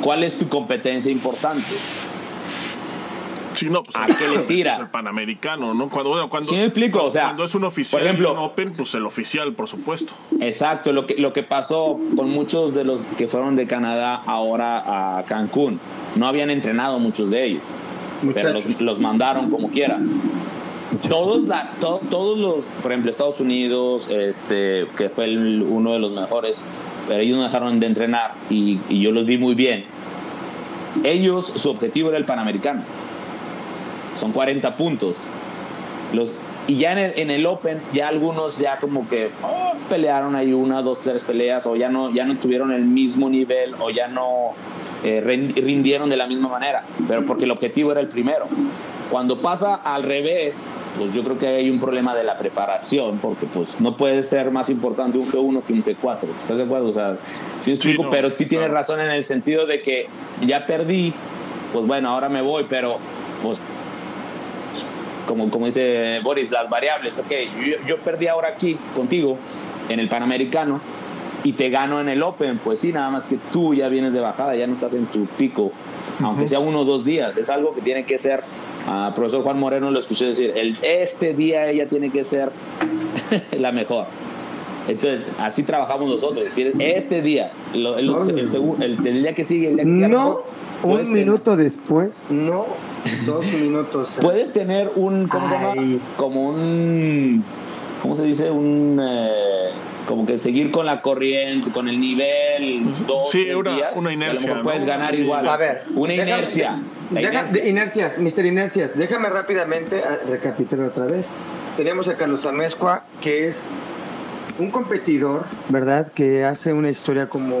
¿Cuál es tu competencia importante? Sí, no, pues ¿A el- qué le tiras? pues el panamericano, ¿no? Cuando, bueno, cuando, Sí me explico, cuando, o sea, cuando es un oficial por ejemplo- un open, pues el oficial, por supuesto. Exacto, lo que, lo que pasó con muchos de los que fueron de Canadá ahora a Cancún. No habían entrenado muchos de ellos, pero Muchachos. los, los mandaron como quieran. Todos, la, to- todos los, por ejemplo, Estados Unidos, este, que fue el- uno de los mejores, pero ellos no dejaron de entrenar y, y yo los vi muy bien. Ellos, su objetivo era el Panamericano. Son 40 puntos. Los, y ya en el, en el Open, ya algunos ya como que oh, pelearon ahí una, dos, tres peleas, o ya no, ya no tuvieron el mismo nivel, o ya no eh, rin- rindieron de la misma manera, pero porque el objetivo era el primero. Cuando pasa al revés, pues yo creo que hay un problema de la preparación, porque pues no puede ser más importante un G1 que un G4. ¿Estás de acuerdo? O sea, sí explico, no, pero sí tienes claro. razón en el sentido de que ya perdí, pues bueno, ahora me voy, pero pues como, como dice Boris, las variables. Ok, yo, yo perdí ahora aquí contigo en el Panamericano y te gano en el Open. Pues sí, nada más que tú ya vienes de bajada, ya no estás en tu pico, aunque sea uno o dos días. Es algo que tiene que ser. A profesor Juan Moreno lo escuché decir, el, este día ella tiene que ser la mejor. Entonces, así trabajamos nosotros. Este día, lo- el, el el- el día que sigue, el día que sigue, No un tener- minuto después, no dos minutos. Puedes tener un, ¿cómo se llama? Ay. Como un, ¿cómo se dice? Un, eh, como que seguir con la corriente, con el nivel, dos, Sí, tres una- días, una a lo inercia, ¿no? puedes ganar igual. A ver, Una déjame- inercia. La Deja- inercia. de- inercias, Mr. Inercias, déjame rápidamente ah, recapitular otra vez. Tenemos a Carlos Amezcua, que es un competidor, ¿verdad? Que hace una historia como,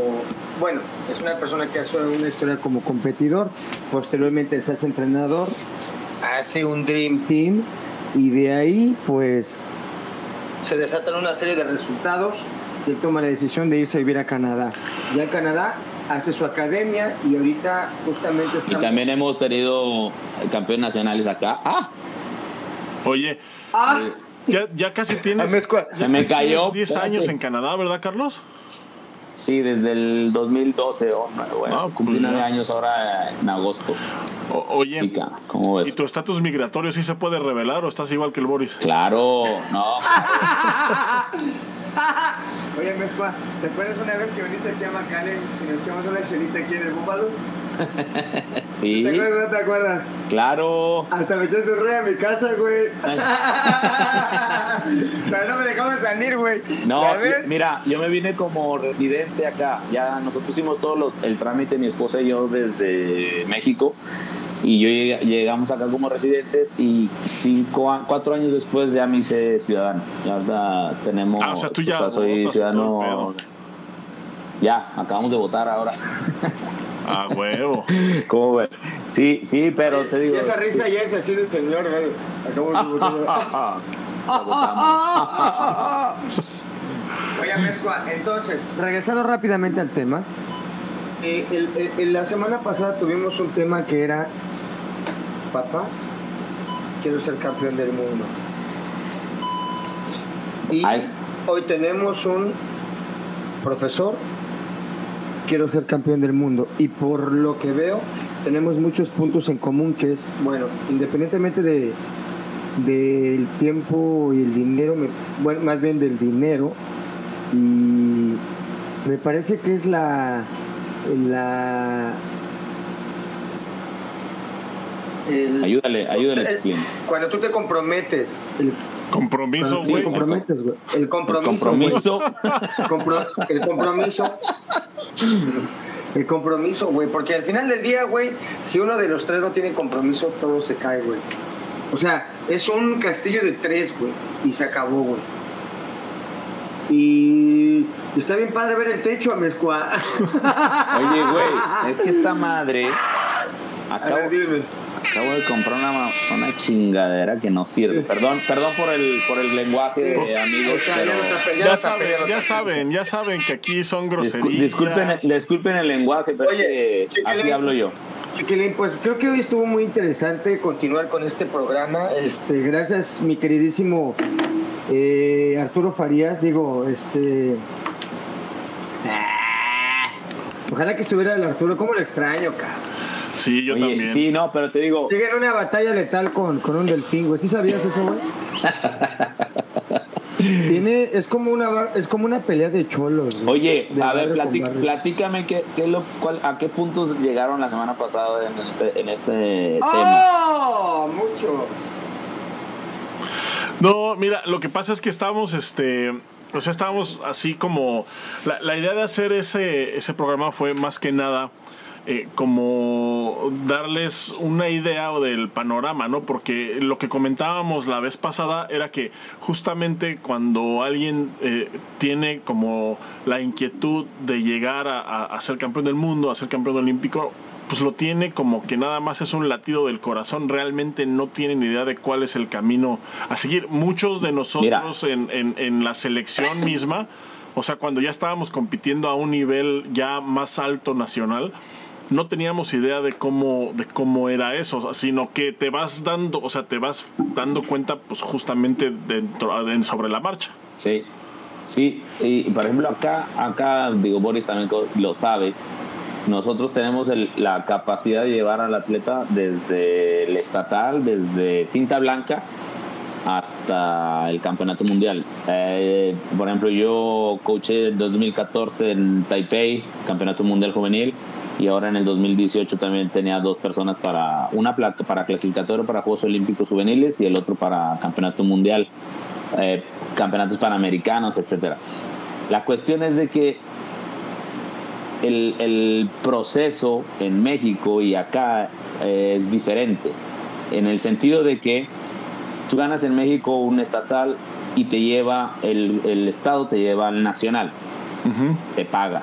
bueno, es una persona que hace una historia como competidor, posteriormente se hace entrenador, hace un Dream Team y de ahí pues se desatan una serie de resultados y él toma la decisión de irse a vivir a Canadá. Ya en Canadá hace su academia y ahorita justamente Y está... también hemos tenido campeones nacionales acá. Ah, Oye, Ah, ya, ya casi tienes. Ya Se me cayó, tienes 10 espérate. años en Canadá, ¿verdad, Carlos? Sí, desde el 2012. oh, no, bueno, Ah, cumplí nueve años ahora en agosto. O- oye, Chica, ¿cómo ¿y tu estatus migratorio sí se puede revelar o estás igual que el Boris? Claro, no. Oye, Mezcua, ¿te acuerdas una vez que viniste aquí a Macale y nos echamos una chelita aquí en el Búfalo? Sí, ¿Te acuerdas o no te acuerdas? claro. Hasta me echaste un rey a mi casa, güey. Pero no me dejaban salir, güey. No, mira, yo me vine como residente acá. Ya nosotros hicimos todo lo- el trámite, mi esposa y yo, desde México. Y yo llegué- llegamos acá como residentes y cinco, a- cuatro años después ya me hice ciudadano. Ya tenemos... Ah, o sea, tú ya soy ciudadano... Ya, acabamos de votar ahora. Ah, huevo. ¿Cómo ves? Sí, sí, pero te digo... Y esa risa ya es así de señor, güey. Acabamos de votamos. Oye, Mezcua, entonces, regresando rápidamente al tema. Eh, el- el- el- la semana pasada tuvimos un tema que era, papá, quiero ser campeón del mundo. Y Ay. hoy tenemos un profesor, quiero ser campeón del mundo. Y por lo que veo, tenemos muchos puntos en común, que es, bueno, independientemente de del tiempo y el dinero, me- bueno, más bien del dinero, y me parece que es la la el- Ayúdale, ayúdale, el- cuando tú te comprometes el, Compromiso, sí, güey. comprometes, güey. el compromiso Compromiso. güey. Compro- el compromiso el compromiso güey porque al final del día güey si uno de los tres no tiene compromiso todo se cae güey o sea es un castillo de tres güey y se acabó güey y está bien padre ver el techo a Mezcua. Oye, güey, es que esta madre. A Acabo, ver, dime. acabo de comprar una, una chingadera que no sirve. Perdón, perdón por el, por el lenguaje, eh, amigos, Está, pero. ya saben, ya saben, ya saben que aquí son groserías. disculpen, disculpen el lenguaje, pero Oye, es que así hablo yo. Chiquilín, pues creo que hoy estuvo muy interesante continuar con este programa. Este, gracias, mi queridísimo eh, Arturo Farías. Digo, este. Ojalá que estuviera el Arturo. ¿Cómo lo extraño, cabrón? Sí, yo Oye, también. sí, no, pero te digo, Sigue en una batalla letal con, con un delfín, güey. ¿Sí sabías eso, güey? Tiene, es como una bar- es como una pelea de cholos. güey. oye, De a ver, platícame qué, qué es lo, cuál, a qué puntos llegaron la semana pasada en este, en este tema. ¡Oh! Mucho. No, mira, lo que pasa es que estábamos, este, sea, estábamos así como, la, idea de hacer ese, ese programa fue más que nada eh, como darles una idea del panorama, ¿no? Porque lo que comentábamos la vez pasada era que justamente cuando alguien eh, tiene como la inquietud de llegar a, a- a ser campeón del mundo, a ser campeón olímpico, pues lo tiene como que nada más es un latido del corazón, realmente no tienen idea de cuál es el camino a seguir. Muchos de nosotros en, en- en la selección misma, o sea, cuando ya estábamos compitiendo a un nivel ya más alto nacional, no teníamos idea de cómo, de cómo era eso, sino que te vas dando, o sea, te vas dando cuenta pues justamente dentro, en- sobre la marcha. Sí, sí, y por ejemplo acá, acá, digo, Boris también lo sabe, nosotros tenemos el- la capacidad de llevar al atleta desde el estatal, desde cinta blanca hasta el campeonato mundial. Eh, por ejemplo, yo coaché en 2014 en Taipei, campeonato mundial juvenil, y ahora en el 2018 también tenía dos personas para una pla- para clasificatorio para Juegos Olímpicos Juveniles y el otro para campeonato mundial, eh, campeonatos panamericanos, etcétera. La cuestión es de que el, el proceso en México y acá eh, es diferente, en el sentido de que tú ganas en México un estatal y te lleva, el, el estado te lleva al nacional, te paga.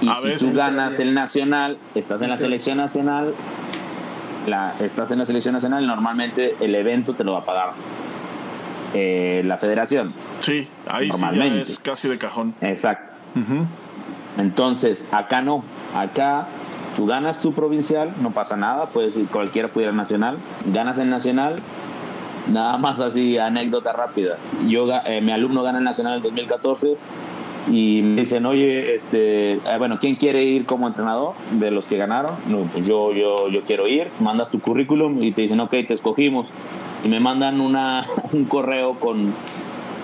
Y A si veces tú ganas el nacional, estás en la selección nacional, la, estás en la selección nacional, normalmente el evento te lo va a pagar eh, la federación. Sí, ahí sí ya es casi de cajón. Exacto. Entonces, acá no. Acá tú ganas tu provincial, no pasa nada, puedes ir, cualquiera puede ir al nacional. Ganas el nacional Nada más así, anécdota rápida. Yo, eh, mi alumno gana el Nacional en 2014 y me dicen, oye, este, eh, bueno, ¿quién quiere ir como entrenador de los que ganaron? No, pues yo, yo, yo quiero ir. Mandas tu currículum y te dicen, ok, te escogimos. Y me mandan una, un correo con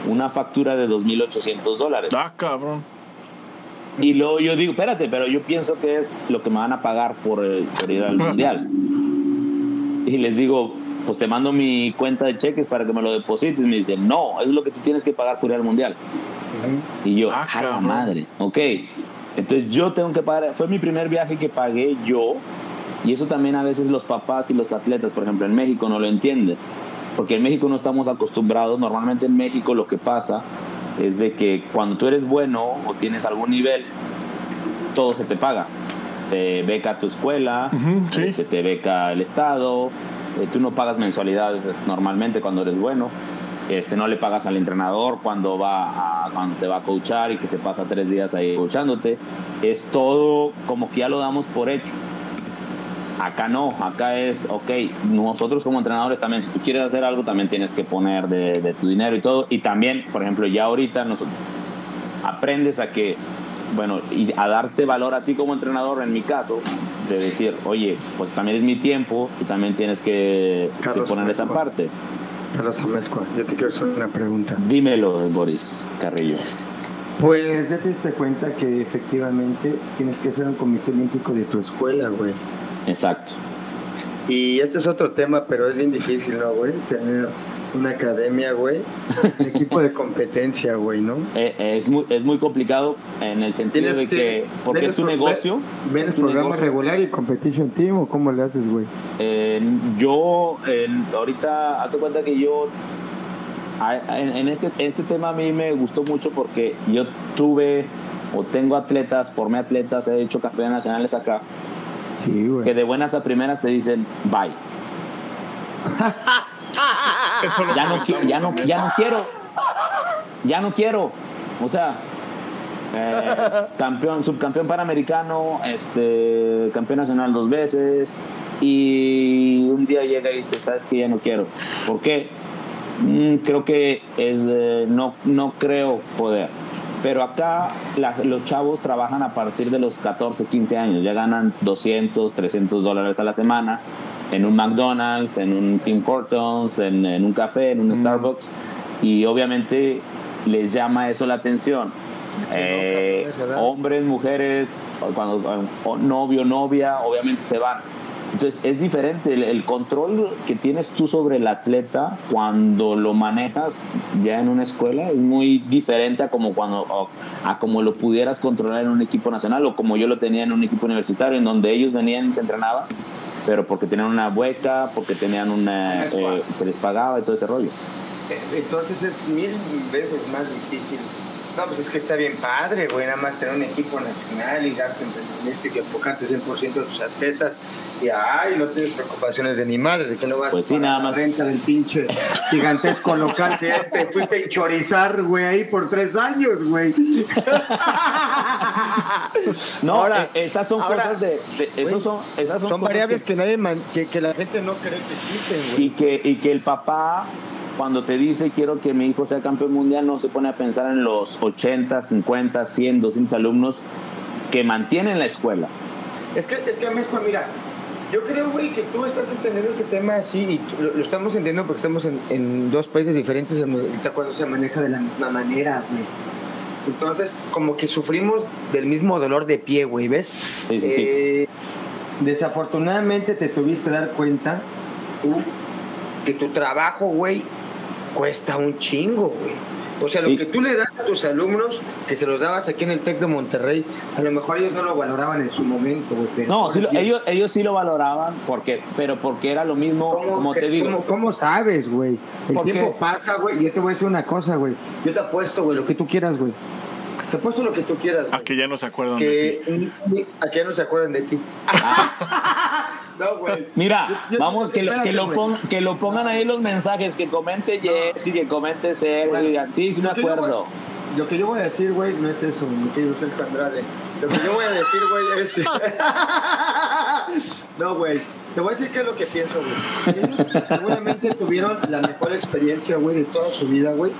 una factura de 2.800 dólares. Ah, cabrón. Y luego yo digo, espérate, pero yo pienso que es lo que me van a pagar por, eh, por ir al mundial. Y les digo, pues te mando mi cuenta de cheques para que me lo deposites. Y me dicen, no, es lo que tú tienes que pagar por ir al mundial. Y yo, Ah, a la madre, ok. Entonces yo tengo que pagar, fue mi primer viaje que pagué yo. Y eso también a veces los papás y los atletas, por ejemplo, en México no lo entienden. Porque en México no estamos acostumbrados. Normalmente en México lo que pasa es de que cuando tú eres bueno o tienes algún nivel, todo se te paga. Te beca tu escuela, sí. este, te beca el Estado, eh, tú no pagas mensualidades normalmente cuando eres bueno, este, no le pagas al entrenador cuando, va a- cuando te va a coachar y que se pasa tres días ahí coachándote. Es todo como que ya lo damos por hecho. Acá no, acá es, ok, nosotros como entrenadores también, si tú quieres hacer algo, también tienes que poner de, de tu dinero y todo. Y también, por ejemplo, ya ahorita nosotros aprendes a que, bueno, y a darte valor a ti como entrenador, en mi caso, de decir, oye, pues también es mi tiempo y también tienes que, poner esa parte. Carlos Amezcua, yo te quiero hacer una pregunta. Dímelo, Boris Carrillo. Pues ya te diste cuenta que efectivamente tienes que ser un comité olímpico de tu escuela, güey. Exacto. Y este es otro tema, pero es bien difícil, ¿no, güey? Tener una academia, güey, un equipo de competencia, güey, ¿no? Eh, eh, es, muy, es muy complicado en el sentido de que, porque es tu negocio. ¿Ves es tu programa negocio. regular y competition team o cómo le haces, güey? Eh, yo, ahorita, hace cuenta que yo, en, en este, este tema a mí me gustó mucho porque yo tuve o tengo atletas, formé atletas, he hecho campeones nacionales acá, Sí, que de buenas a primeras te dicen bye. Eso lo Ya no, ya no, ya no quiero. Ya no quiero. O sea, eh, campeón, subcampeón panamericano, este, campeón nacional dos veces. Y un día llega y dice, sabes que ya no quiero. ¿Por qué? Mm, creo que es, eh, no, no creo poder. Pero acá la- los chavos trabajan a partir de los 14, 15 años. Ya ganan 200, 300 dólares a la semana en un McDonald's, en un Tim Hortons, en, en un café, en un Starbucks. Y obviamente les llama eso la atención. Eh, hombres, mujeres, cuando novio, novia, obviamente se van. Entonces es diferente el, el control que tienes tú sobre el atleta cuando lo manejas ya en una escuela es muy diferente a como cuando a como lo pudieras controlar en un equipo nacional o como yo lo tenía en un equipo universitario en donde ellos venían y se entrenaban pero porque tenían una beca porque tenían una eh, se les pagaba y todo ese rollo Entonces es mil veces más difícil. No, pues es que está bien padre, güey, nada más tener un equipo nacional y darte entrenamiento y que enfocarte 100% de tus atletas. Y ay, no tienes preocupaciones de ni madre, de que no vas Pues sí, a pagar nada más. renta del pinche gigantesco local que te fuiste a enchorizar, güey, ahí por tres años, güey. no Ahora- eh, esas son ahora, cosas de, de- esos son esas son, Son variables que- que, nadie man- que, que la gente no cree que existen, güey. y que, y que el papá, cuando te dice quiero que mi hijo sea campeón mundial, no se pone a pensar en los 80, 50, 100, 200 alumnos que mantienen la escuela. Es que, es que Amezcua, mira, yo creo, güey, que tú estás entendiendo este tema así y lo, lo estamos entendiendo porque estamos en, en dos países diferentes en taekwondo se maneja de la misma manera, güey. Entonces, como que sufrimos del mismo dolor de pie, güey, ¿ves? Sí, sí, sí. Eh, Desafortunadamente te tuviste dar cuenta tú que tu trabajo, güey, cuesta un chingo, güey. O sea, lo que tú le das a tus alumnos, que se los dabas aquí en el TEC de Monterrey, a lo mejor ellos no lo valoraban en su momento, güey. No, sí lo- ellos, ellos sí lo valoraban, porque, pero porque era lo mismo, ¿Cómo, como te digo. cómo- cómo sabes, güey? El Porque- tiempo pasa, güey. y Yo te voy a decir una cosa, güey. Yo te apuesto, güey, lo que tú quieras, güey. Te apuesto lo que tú quieras, A güey. que ya no se acuerdan de Que ti. ni- ni- a que ya no se acuerdan de ti. no, güey. Mira, Yo- yo- vamos, que lo, que, lo que pongan ahí los mensajes, que comente Jessy, que comente Sergio, Bueno, digan, sí, sí me yo acuerdo. voy- Lo que yo voy a decir, güey, no es eso, mi querido Sergio Andrade. Lo que yo voy a decir, güey, es... no, güey. Te voy a decir qué es lo que pienso, güey. Ellos Seguramente tuvieron la mejor experiencia, güey, de toda su vida, güey,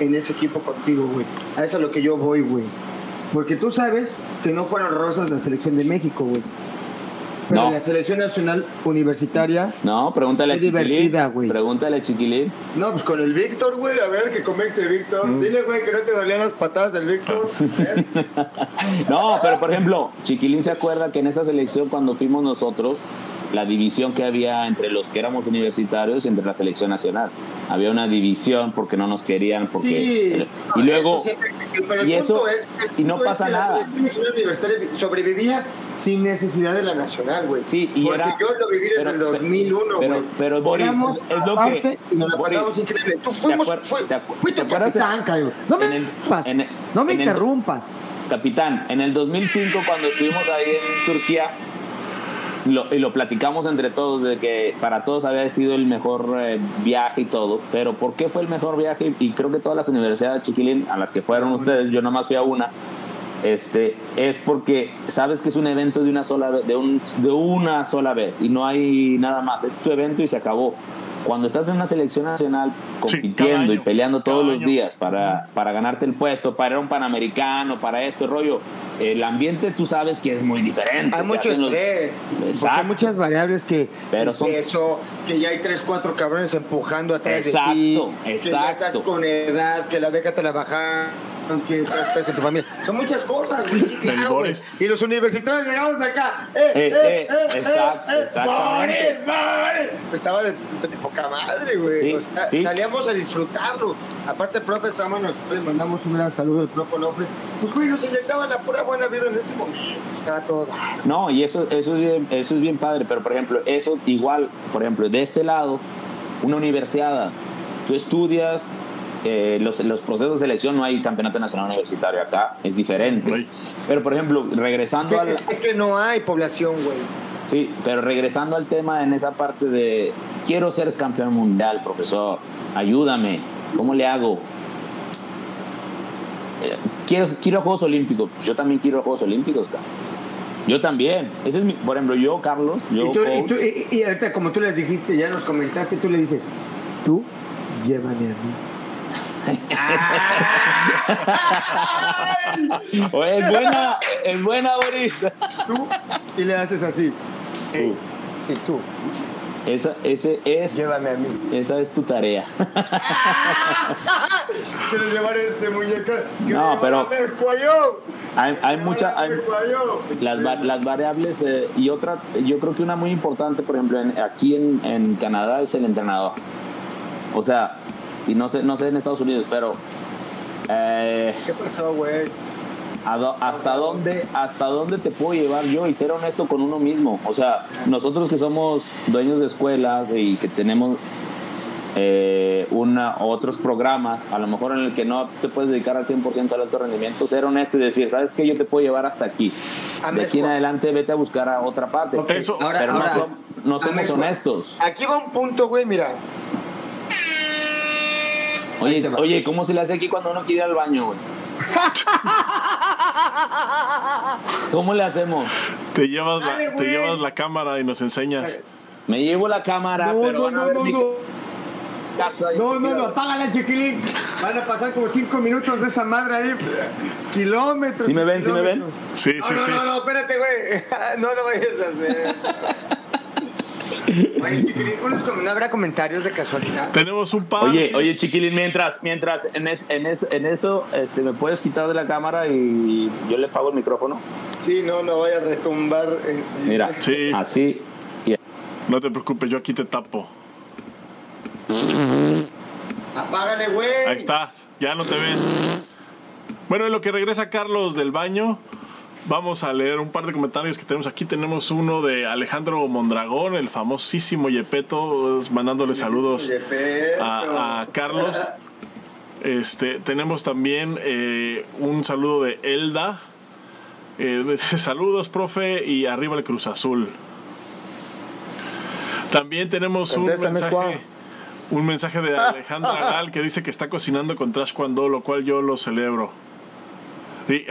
en ese equipo contigo, güey. A eso es a lo que yo voy, güey. Porque tú sabes que no fueron rosas la selección de México, güey. Pero No. la selección nacional universitaria, No, pregúntale a divertida, güey. Pregúntale a Chiquilín. no, pues con el Víctor, güey, a ver que conecte Víctor. Mm. Dile, güey, que no te dolían las patadas del Víctor. ¿eh? No, pero por ejemplo, Chiquilín se acuerda que en esa selección cuando fuimos nosotros, la división que había entre los que éramos universitarios y entre la selección nacional. Había una división porque no nos querían, porque... Sí. y luego... Eso siempre existió, pero el y punto eso- es y no es pasa que la nada. selección universitaria sobrevivía sin necesidad de la nacional, güey. Sí, y Porque era- yo lo viví desde pero- el 2001, pero- güey. pero, Boris, Éramos es lo que- Y nos la Boris, pasamos increíble. Tú fuimos, acuer- fue, te acu- fui te capitán, cabrón. No me interrumpas. no me interrumpas. Capitán, en el 2005 cuando estuvimos ahí en Turquía, lo, y lo platicamos entre todos de que para todos había sido el mejor eh, viaje y todo, pero ¿por qué fue el mejor viaje? Y creo que todas las universidades chiquilín a las que fueron ustedes, yo nomás fui a una, este, es porque sabes que es un evento de una sola vez, de, un, de una sola vez y no hay nada más, es tu evento y se acabó. Cuando estás en una selección nacional Sí, compitiendo y año, peleando todos los días para, para ganarte el puesto, para ir a un panamericano, para esto, rollo, el ambiente tú sabes que es muy diferente. Hay se mucho los- estrés. Exacto. hay muchas variables que. Pero son- peso, que ya hay tres, cuatro cabrones empujando atrás Exacto, de ti. Que ya exacto. estás con edad, que la beca te la bajan, que en tu familia. Son muchas cosas, güey. Sí, claro, güey. Y los universitarios llegamos acá. ¡Eh, Eh, eh, eh, eh! eh, exactamente. Boris, Boris! Estaba de, de poca madre, güey. Sí, O sea, sí. Salíamos a disfrutarlo. Aparte, profe Sama, nos le mandamos un gran saludo al profe Onofre. Pues, güey, nos inyectaba la pura buena vida en ese momento. Estaba todo. No, y eso, eso, es bien, eso es bien padre, pero por ejemplo, eso igual, por ejemplo, de este lado, una universidad, tú estudias, eh, los, los procesos de selección, no hay campeonato nacional universitario acá, es diferente. Pero por ejemplo, Es regresando que, al... es- es que no hay población, güey. Sí, pero regresando al tema en esa parte de quiero ser campeón mundial, profesor, ayúdame, ¿cómo le hago? Eh, Quiero, quiero Juegos Olímpicos, yo también quiero Juegos Olímpicos, cabrón. Yo también. Ese es mi, por ejemplo, yo, Carlos, yo, Y, tú, y, coach, tú- y- y ahorita, como tú les dijiste, ya nos comentaste, tú le dices, tú llévame a mí. Es buena, es buena, Boris. Tú, y le haces así. Ey, sí, tú, Esa, ese es, llévame a mí. esa es tu tarea. Quiero llevar este muñeca. Quiero No, pero-. Hay, hay Quiero mucha, llevar a hay, Mercuayo. las, las variables eh, y otra, yo creo que una muy importante, por ejemplo, en- aquí en, en Canadá es el entrenador. O sea, y no sé, no sé en Estados Unidos, pero eh, ¿Qué pasó, güey? ¿a do- ¿hasta dónde, hasta dónde te puedo llevar yo y ser honesto con uno mismo? O sea, nosotros que somos dueños de escuelas y que tenemos eh, una, otros programas, a lo mejor en el que no te puedes dedicar al 100% al alto rendimiento, ser honesto y decir, ¿sabes qué? Yo te puedo llevar hasta aquí. A De aquí en adelante vete a buscar a otra parte. Ok, Eso- ahora, pero no, ahora, som- no somos honestos. Aquí va un punto, güey, mira. Oye, oye, ¿cómo se le hace aquí cuando uno quiere ir al baño, güey? ¿Cómo le hacemos? Te llevas, la, te llevas la cámara y nos enseñas. Me llevo la cámara, No, pero no, van a no, ver no, mi no. casa. No, no, no, apágala, chiquilín. Van a pasar como cinco minutos de esa madre ahí. Kilómetros. ¿Sí me ven, sí me ven? Sí, No, sí, no, sí. no, no, espérate, güey. No lo vayas a hacer. Oye, chiquilín, ¿no habrá comentarios de casualidad? Tenemos un par. Oye, sí. oye, chiquilín, mientras, mientras en, es- en, es- en eso este, me puedes quitar de la cámara y yo le pago el micrófono. Sí, no, no vaya a retumbar. en- Mira, Sí. así. y- No te preocupes, yo aquí te tapo. Apágale, güey. Ahí está, ya no te ves. Bueno, en lo que regresa Carlos del baño, vamos a leer un par de comentarios que tenemos aquí. Tenemos uno de Alejandro Mondragón, el famosísimo Yepeto, mandándole saludos a, a Carlos. Este, tenemos también eh, un saludo de Elda. Eh, saludos, profe, y arriba el Cruz Azul. También tenemos un mensaje, un mensaje de Alejandra Gal que dice que está cocinando con Trash Cuando, lo cual yo lo celebro. Y,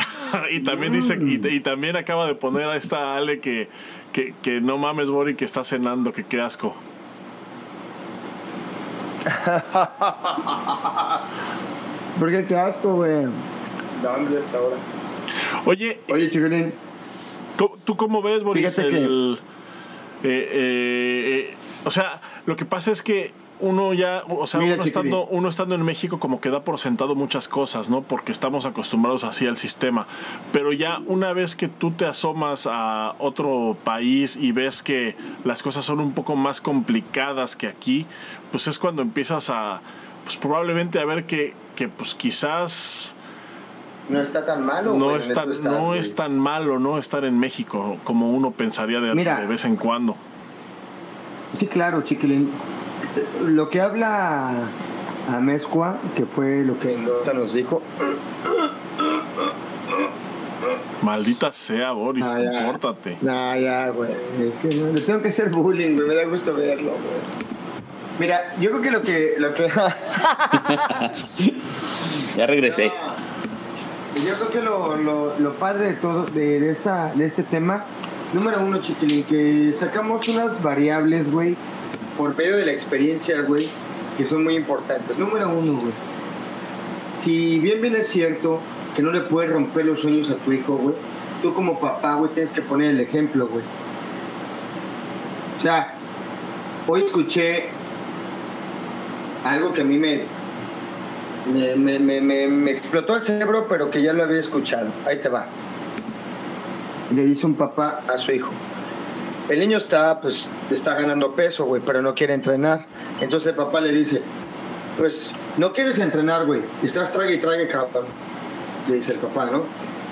y también dice, y, y también acaba de poner a esta Ale que, que, que no mames, Bori, que está cenando, que qué asco. ¿Por qué qué asco, güey? ¿Dónde está ahora? Oye, Oye, chiquilín, ¿cómo- ¿tú cómo ves, Boris? Fíjate que- el- eh, eh, eh, o sea, lo que pasa es que uno ya, o sea, Mira, uno, estando, uno estando en México como que da por sentado muchas cosas, ¿no? Porque estamos acostumbrados así al sistema. Pero ya una vez que tú te asomas a otro país y ves que las cosas son un poco más complicadas que aquí, pues es cuando empiezas a, pues probablemente a ver que, que pues quizás no está tan malo. no es tan, estás, no es tan malo no estar en México como uno pensaría de, Mira. de vez en cuando. Sí, claro, chiquilín. Lo que habla a Mezcua, que fue lo que Ahorita nos dijo. Maldita sea, Boris, Ah, ya. compórtate. Nah, ya, güey. Es que no, le tengo que hacer bullying, güey. Me da gusto verlo, güey. Mira, yo creo que lo que. Lo que Ya regresé. Yo creo que lo, lo, lo padre de todo, de, de esta, de este tema, número uno, chiquilín, que sacamos unas variables, güey, por medio de la experiencia, güey, que son muy importantes. Número uno, güey. Si bien bien es cierto que no le puedes romper los sueños a tu hijo, güey, tú como papá, güey, tienes que poner el ejemplo, güey. O sea, hoy escuché algo que a mí me, Me, me, explotó el cerebro, pero que ya lo había escuchado. Ahí te va. le dice un papá, a su hijo. El niño está, pues, está ganando peso, güey, pero no quiere entrenar. Entonces el papá le dice, pues, no quieres entrenar, güey. Estás trague y trague, cabrón. Le dice el papá, ¿no?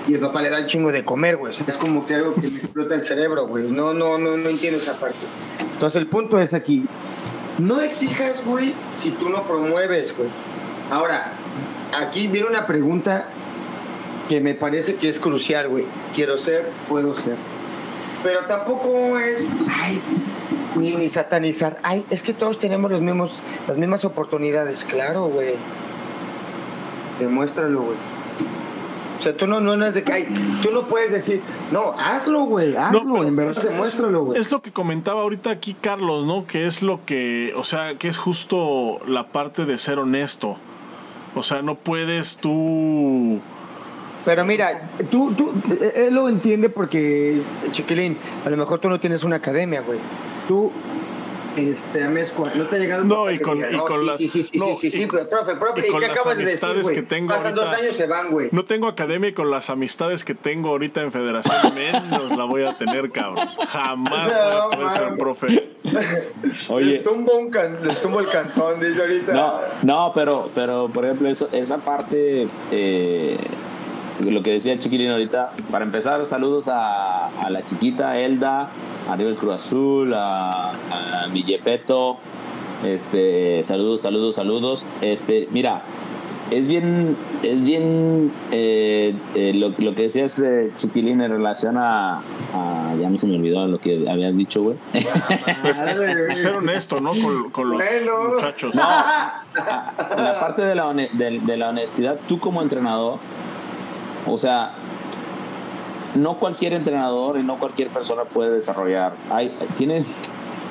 Y el papá le da un chingo de comer, güey. Es como que algo que me explota el cerebro, güey. No, no, no, no entiendo esa parte. entonces el punto es aquí, No exijas, güey, si tú no promueves, güey. Ahora, aquí viene una pregunta Que me parece que es crucial, güey. Quiero ser, puedo ser. Pero tampoco es ay, ni, ni satanizar. Ay, es que todos tenemos los mismos, las mismas oportunidades. Claro, güey. Demuéstralo, güey. O sea, tú no, no, no es de que, ay, tú no puedes decir, No, hazlo, güey, hazlo, pero en verdad, es- demuéstralo, güey. Es lo que comentaba ahorita aquí Carlos, ¿no? Que es lo que, o sea, que es justo la parte de ser honesto. O sea, no puedes tú... pero mira, Tú, tú, eh, él lo entiende porque chiquilín, a lo mejor tú no tienes una academia, güey. tú, este, Amezcua, no te ha llegado un No, y con- y "No, con sí, las- sí, sí, sí, no, sí, sí, y sí, con- profe, profe, y ¿y con qué las acabas de decir, amistades güey? que tengo Pasan dos años, se van, güey. No tengo academia y con las amistades que tengo ahorita en federación menos la voy a tener, cabrón. Jamás voy a ser profe. Oye, Les tumbo, un can- les tumbo el cantón, dice ahorita. No, no, pero, pero por ejemplo, eso- esa parte, eh, lo que decía chiquilín ahorita, para empezar, saludos a, a la chiquita Elda, arriba el Cruz Azul, a, a mi Yepeto, este, saludos, saludos, saludos. Este, mira, es bien, es bien eh, eh, lo, lo que decías, eh, chiquilín, en relación a, a- ya no se me olvidó lo que habías dicho, güey. Güey. Ser honesto, ¿no? Con, con los Bueno. muchachos. No, a- la parte de la, de la honestidad, tú como entrenador, o sea, no cualquier entrenador y no cualquier persona puede desarrollar. Hay, tiene,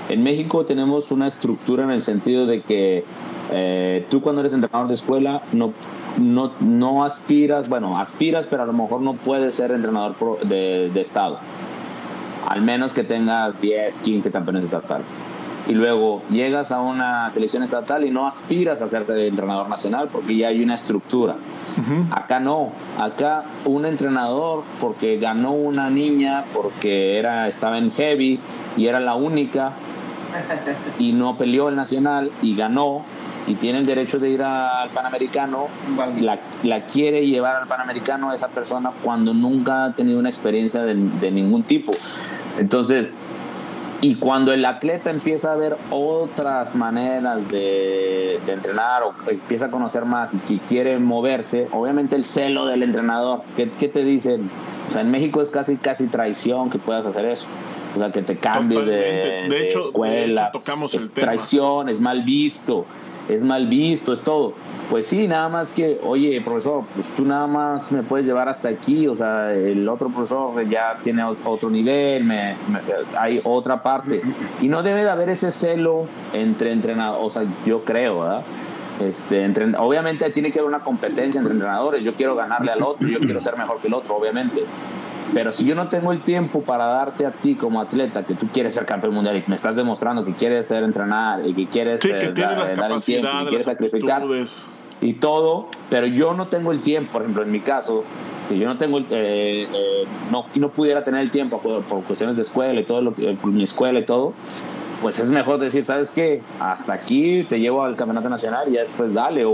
en México tenemos una estructura en el sentido de que eh, tú cuando eres entrenador de escuela no, no, no aspiras, bueno, aspiras, pero a lo mejor no puedes ser entrenador pro- de, de estado. Al menos que tengas 10, 15 campeones estatal. Y luego llegas a una selección estatal y no aspiras a ser entrenador nacional porque ya hay una estructura. Acá no, acá un entrenador porque ganó una niña, porque era, estaba en heavy y era la única y no peleó el nacional y ganó y tiene el derecho de ir al Panamericano, la, la quiere llevar al Panamericano esa persona cuando nunca ha tenido una experiencia de, de ningún tipo. Entonces, y cuando el atleta empieza a ver otras maneras de, de entrenar o empieza a conocer más y que quiere moverse, obviamente el celo del entrenador, ¿qué, qué te dicen? O sea, en México es casi, casi traición que puedas hacer eso. O sea, que te cambies de, Totalmente. De de hecho- de escuela. hecho, tocamos es el tema. traición, es mal visto. Es mal visto, es todo. Pues sí, nada más que, oye, profesor, pues tú nada más me puedes llevar hasta aquí, o sea, el otro profesor ya tiene otro nivel, me, hay otra parte. Y no debe de haber ese celo entre entrenadores, o sea, yo creo, ¿verdad? Este, entre, obviamente tiene que haber una competencia entre entrenadores, yo quiero ganarle al otro, yo quiero ser mejor que el otro, obviamente. Pero si yo no tengo el tiempo para darte a ti como atleta que tú quieres ser campeón mundial y me estás demostrando que quieres ser entrenar y que quieres sí, que dar, el tiempo y quieres sacrificar y todo, pero yo no tengo el tiempo, por ejemplo, en mi caso, que yo no tengo eh, eh, no, no pudiera tener el tiempo por, cuestiones de escuela y todo lo por mi escuela y todo, pues es mejor decir, ¿sabes qué? Hasta aquí te llevo al campeonato nacional y ya después dale o,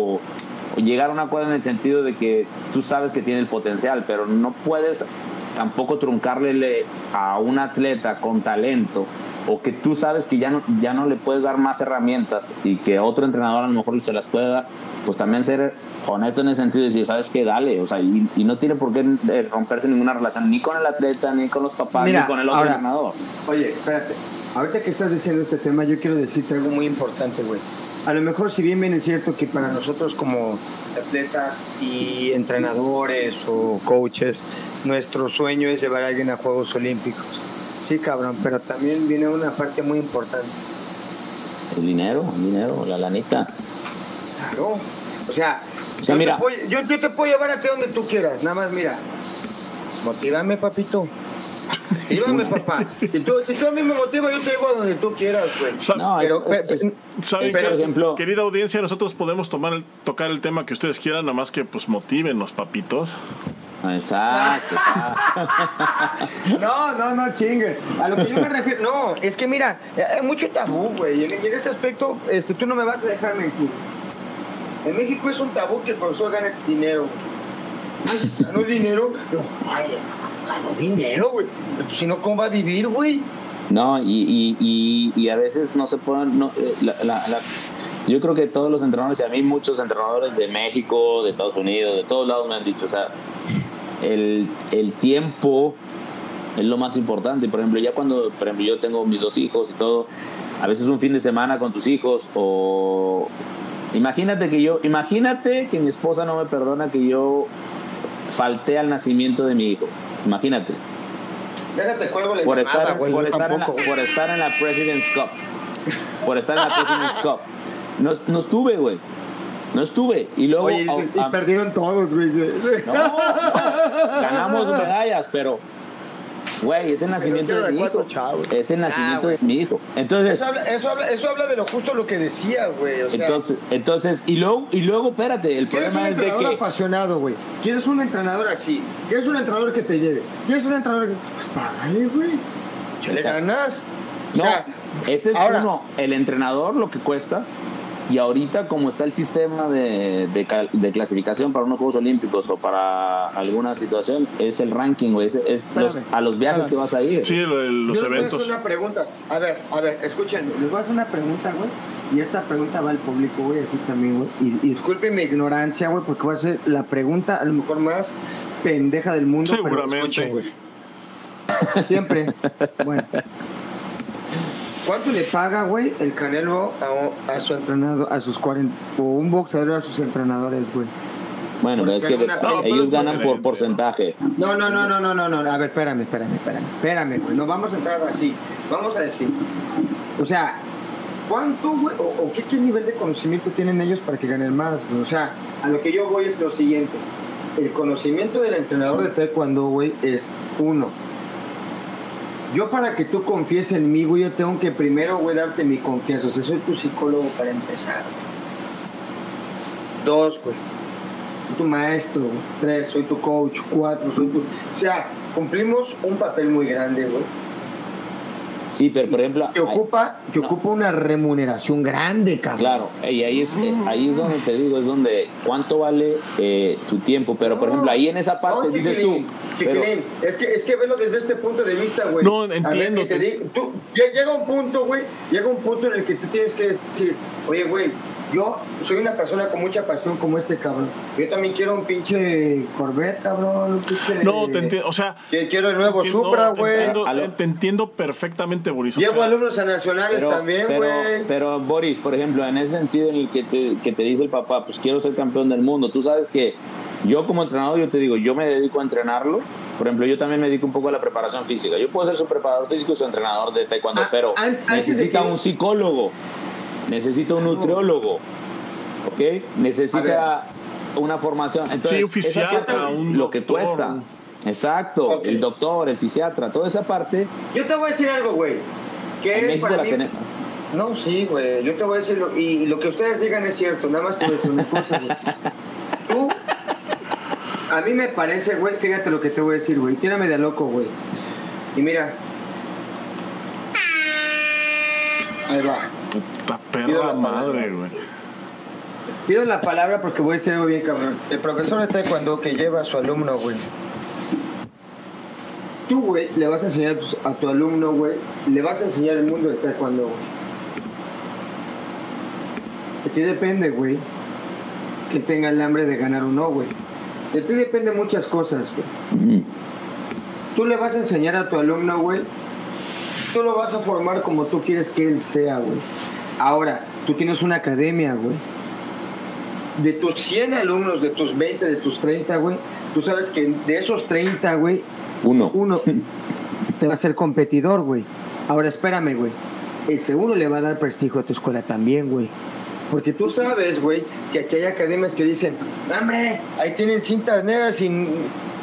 o llegar a un acuerdo en el sentido de que tú sabes que tiene el potencial, pero no puedes tampoco truncarle a un atleta con talento o que tú sabes que ya no, ya no le puedes dar más herramientas y que otro entrenador a lo mejor se las pueda dar, pues también ser honesto en el sentido de decir, ¿sabes qué? Dale, o sea, y, no tiene por qué eh, romperse ninguna relación ni con el atleta, ni con los papás, ni con el otro entrenador. Oye, espérate, ahorita que estás diciendo este tema, yo quiero decirte algo muy importante, güey. A lo mejor, si bien bien es cierto que para nosotros como atletas y entrenadores o coaches, nuestro sueño es llevar a alguien a Juegos Olímpicos Sí, cabrón, pero también viene una parte muy importante. El dinero, el dinero, la lanita. Claro. O sea, yo, mira. Te puedo, yo, te puedo llevar a ti donde tú quieras. Nada más, mira. Motívame, papito. Motívame, papá. Si tú, si tú, a mí me motivas, yo te llevo a donde tú quieras, güey. No, pero, ¿saben por ejemplo, querida audiencia, nosotros podemos tomar el, tocar el tema que ustedes quieran, nada más que pues motiven los papitos. Exacto. no, no, no chingue. A lo que yo me refiero, no, es que mira, hay mucho tabú, güey. Y en este aspecto, este, tú no me vas a dejar mentir. En México es un tabú que el profesor gane dinero. ¿Ganó dinero? No, ganó dinero, güey. Pues, si no, ¿cómo va a vivir, güey? No, y, y, y, a veces no se pueden. No, eh, la, la, yo creo que todos los entrenadores, y a mí muchos entrenadores de México, de Estados Unidos, de todos lados me han dicho, o sea, el, el tiempo es lo más importante. Por ejemplo, ya cuando por ejemplo, yo tengo mis dos hijos y todo, a veces un fin de semana con tus hijos o imagínate que yo, imagínate que mi esposa no me perdona que yo falté al nacimiento de mi hijo. Imagínate. Déjate cuelgo por, estar, por, estar en la, por estar en la President's Cup. Por estar en la President's Cup. No, no estuve, güey. No estuve. Y luego. y perdieron todos, güey. No, ganamos medallas, pero. Güey, es el nacimiento de mi hijo. Es el nacimiento de mi hijo. Entonces. Eso habla, eso habla, eso habla de lo justo lo que decía, güey. O sea, entonces, entonces, y luego, y luego, espérate, el problema es de que. un entrenador apasionado, güey. ¿Quieres un entrenador así? ¿Quieres un entrenador que te lleve? ¿Quieres un entrenador que.? Pues págale, güey. ¿Le ganas? no, ese es uno, el entrenador lo que cuesta y ahorita, como está el sistema de, de, clasificación para unos Juegos Olímpicos o para alguna situación, es el ranking, güey. Es, a los viajes que vas a ir. Sí, los eventos. Les voy a hacer una pregunta. A ver, a ver, escuchen. Les voy a hacer una pregunta, güey. Y esta pregunta va al público, güey, así también, güey. Y, disculpen mi ignorancia, güey, porque voy a hacer la pregunta a lo mejor más pendeja del mundo. Seguramente. güey. Siempre. bueno. ¿Cuánto le paga, güey, el Canelo a, su entrenador, a sus 40, o un boxeador a sus entrenadores, güey? Bueno, es que ellos ganan por porcentaje. No, no, no, no, no, no, no. A ver, espérame, espérame, espérame. Espérame, güey. No vamos a entrar así. Vamos a decir. O sea, ¿cuánto, güey? O, qué, qué, nivel de conocimiento tienen ellos para que ganen más, güey? O sea, a lo que yo voy es lo siguiente. El conocimiento del entrenador de taekwondo, güey, es uno yo para que tú confíes en mí, güey, yo tengo que primero, güey, darte mi confianza. O sea, soy tu psicólogo para empezar. Dos, güey. Soy tu maestro. Tres, soy tu coach. Cuatro, soy tu... O sea, cumplimos un papel muy grande, güey. Sí, pero por ejemplo... Que ocupa, que ocupa una remuneración grande, cabrón. Claro, y ahí es, eh, ahí es donde te digo, es donde cuánto vale eh, tu tiempo. Pero por ejemplo, ahí en esa parte dices tú... es, que, es que velo desde este punto de vista, güey. No, entiendo. llega un punto, güey, llega un punto en el que tú tienes que decir, oye, güey, Yo soy una persona con mucha pasión como este cabrón. Yo también quiero un pinche Corvette, cabrón. Un pinche... No, te entiendo, o sea... Quiero el nuevo entiendo- Supra, güey. te, te entiendo perfectamente, Boris. o Llevo sea, alumnos a nacionales Pero, también, güey. pero, Boris, por ejemplo, en ese sentido en el que te, que te dice el papá, pues quiero ser campeón del mundo, tú sabes que yo como entrenador, yo te digo, yo me dedico a entrenarlo. Por ejemplo, yo también me dedico un poco a la preparación física. Yo puedo ser su preparador físico y su entrenador de taekwondo, Ah, pero necesita que- un psicólogo, necesita un nutriólogo, ¿ok? Necesita una formación. Entonces, Sí, un fisiatra, un lo que cuesta. Exacto, el doctor, el fisiatra, toda esa parte, Yo te voy a decir algo, güey. Que para mí... tenemos. No, sí, güey. Yo te voy a decir, lo- y, y lo que ustedes digan es cierto. Nada más te voy a decir una cosa, güey. Tú, a mí me parece, güey, fíjate lo que te voy a decir, güey. Tírame de loco, güey. Y mira. Ahí va. Pido perra la madre, güey. Pido la palabra porque voy a decir algo bien cabrón. El profesor de taekwondo que lleva a su alumno, güey. Tú, güey, le vas a enseñar a tu, a tu alumno, güey, le vas a enseñar el mundo del taekwondo, güey. De ti depende, güey, que tenga el hambre de ganar o no, güey. De ti depende muchas cosas, güey. Tú le vas a enseñar a tu alumno, güey. Tú lo vas a formar como tú quieres que él sea, güey. Ahora, tú tienes una academia, güey. De tus 100 alumnos, de tus 20, de tus 30, güey, tú sabes que de esos 30, güey, Uno. uno te va a ser competidor, güey. Ahora, espérame, güey. Ese uno le va a dar prestigio a tu escuela también, güey. Porque tú sabes, güey, que aquí hay academias que dicen, "No, hombre, ahí tienen cintas negras sin...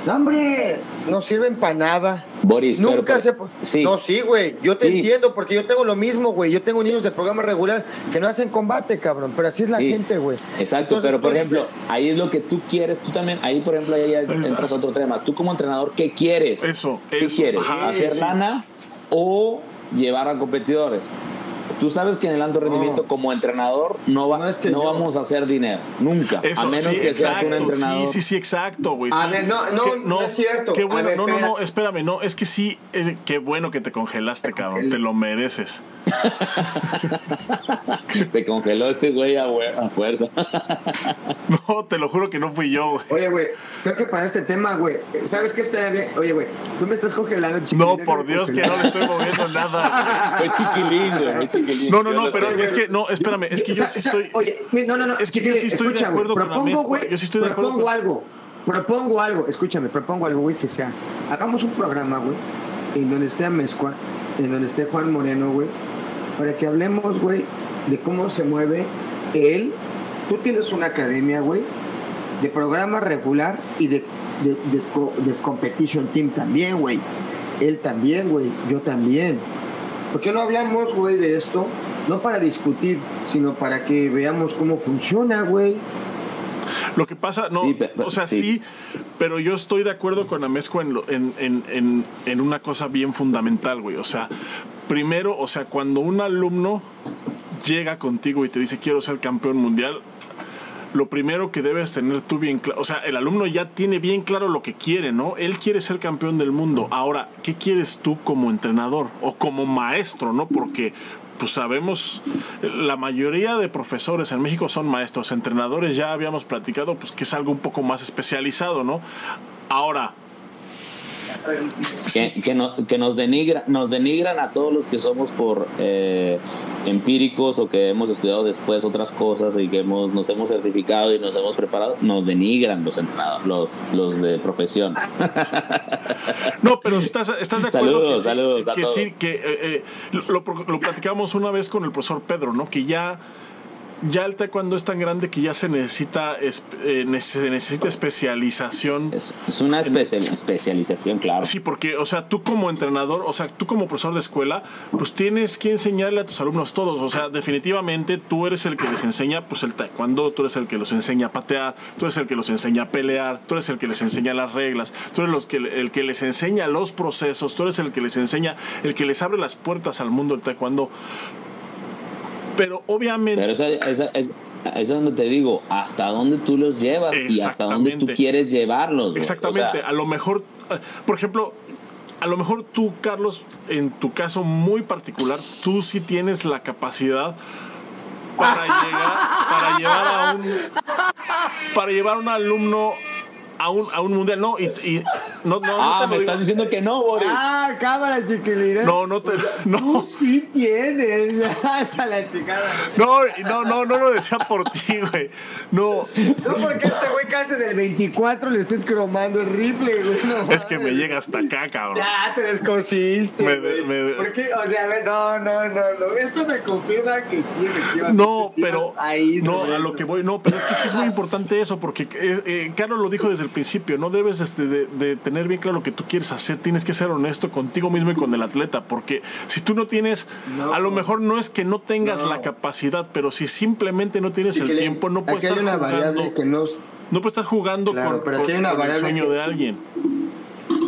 No, hombre, no sirven para nada. Boris, Nunca pero- se... sí. No, sí, güey. Yo te Sí. entiendo porque yo tengo lo mismo, güey. Yo tengo niños del programa regular que no hacen combate, cabrón. Pero así es la Sí. gente, güey. Exacto, Entonces, pero por ejemplo, dices, ahí es lo que tú quieres, tú también, ahí por ejemplo, ahí ya entras otro tema. Tú como entrenador, ¿qué quieres? Eso, ¿Qué eso, quieres? ajá, ¿Hacer sí. lana o llevar a competidores? Tú sabes que en el alto rendimiento como entrenador no, va, No no, es que yo- vamos a hacer dinero, nunca, Eso, a menos sí, que seas un exacto, entrenador. Sí, sí, sí, exacto, güey. A sí. ver, no, no, Que- no es cierto. Qué bueno, ver, no, no, no, espérame, no, es que sí, qué bueno que te congelaste, cabrón, te lo mereces. Te congeló este güey a, fuerza. No, te lo juro que no fui yo, güey. Oye, güey, creo que para este tema, güey, ¿sabes qué estaría bien? Oye, güey, tú me estás congelando, chiquilín. No, por Dios que no le estoy moviendo nada. fue chiquilín, güey. No, no, no, pero es que, no, espérame, es que yo sí estoy... Oye, no, no, no. Es que yo sí estoy de acuerdo con la propongo, mezcla, güey, yo sí estoy de acuerdo Propongo con- algo, propongo algo, escúchame, propongo algo, güey, que sea, hagamos un programa, güey, en donde esté Amezcua, en donde esté Juan Moreno, güey, para que hablemos, güey, de cómo se mueve él. Tú tienes una academia, güey, de programa regular y de, de, de, de competition team también, güey. Él también, güey, yo también. ¿Por qué no hablamos, güey, de esto? No para discutir, sino para que veamos cómo funciona, güey. Lo que pasa, no, Sí, o sea, sí. sí. pero yo estoy de acuerdo con Amezco en, lo- en, en, en, en una cosa bien fundamental, güey. O sea, primero, o sea, cuando un alumno llega contigo y te dice quiero ser campeón mundial, lo primero que debes tener tú bien claro, o sea, el alumno ya tiene bien claro lo que quiere, ¿no? Él quiere ser campeón del mundo. Ahora, ¿qué quieres tú como entrenador o como maestro, ¿no? Porque pues sabemos, la mayoría de profesores en México son maestros, entrenadores ya habíamos platicado, pues que es algo un poco más especializado, ¿no? Ahora, que, que, no- que nos, denigra, nos denigran a todos los que somos por eh, empíricos o que hemos estudiado después otras cosas y que hemos, nos hemos certificado y nos hemos preparado, nos denigran los entrenadores, los, los de profesión. No, pero estás, estás de acuerdo Saludos, que, saludos a que todos. sí, que eh, eh, lo, lo platicamos una vez con el profesor Pedro, ¿no? Que ya, ya el taekwondo es tan grande que ya se necesita, es- eh, se necesita especialización. Es, es una especial- especialización, claro. Sí, porque, o sea, tú como entrenador, o sea, tú como profesor de escuela, pues tienes que enseñarle a tus alumnos todos. O sea, definitivamente tú eres el que les enseña, pues el taekwondo, tú eres el que los enseña a patear, tú eres el que los enseña a pelear, tú eres el que les enseña las reglas, tú eres los que, el que les enseña los procesos, tú eres el que les enseña, el que les abre las puertas al mundo del taekwondo. Pero obviamente... Pero esa, esa- es, es donde te digo, hasta dónde tú los llevas y hasta dónde tú quieres llevarlos. Exactamente. O sea, a lo mejor, por ejemplo, a lo mejor tú, Carlos, en tu caso muy particular, tú sí tienes la capacidad para llegar, para llevar a un para llevar a un alumno a un, a un mundial. No, y, y no, no, ah, no te me lo digo. estás diciendo que no, Boris. Ah, cámara, chiquilín. No, no te. No, Tú sí tienes. Hasta la chicada. no, no, no, no lo decía por ti, güey. No, No porque este güey casi del 24 le estés cromando el rifle, güey. No, es que me llega hasta acá, cabrón. Ya te descosiste. Me- güey. me- ¿Por qué? O sea, a ver, no, no, no, no. Esto me confirma que sí, efectivamente. No, pero ahí no a lo que voy, no, pero es que sí es muy importante eso porque eh, eh, Carlos lo dijo desde el principio, no debes este, de, de tener bien claro lo que tú quieres hacer, tienes que ser honesto contigo mismo y con el atleta, porque si tú no tienes, No. a lo mejor no es que no tengas No. la capacidad, pero si simplemente no tienes el tiempo, no puedes Aquí hay estar una variable jugando, que no. no puedes estar jugando Claro, con, pero con- aquí hay una con el sueño que- de alguien.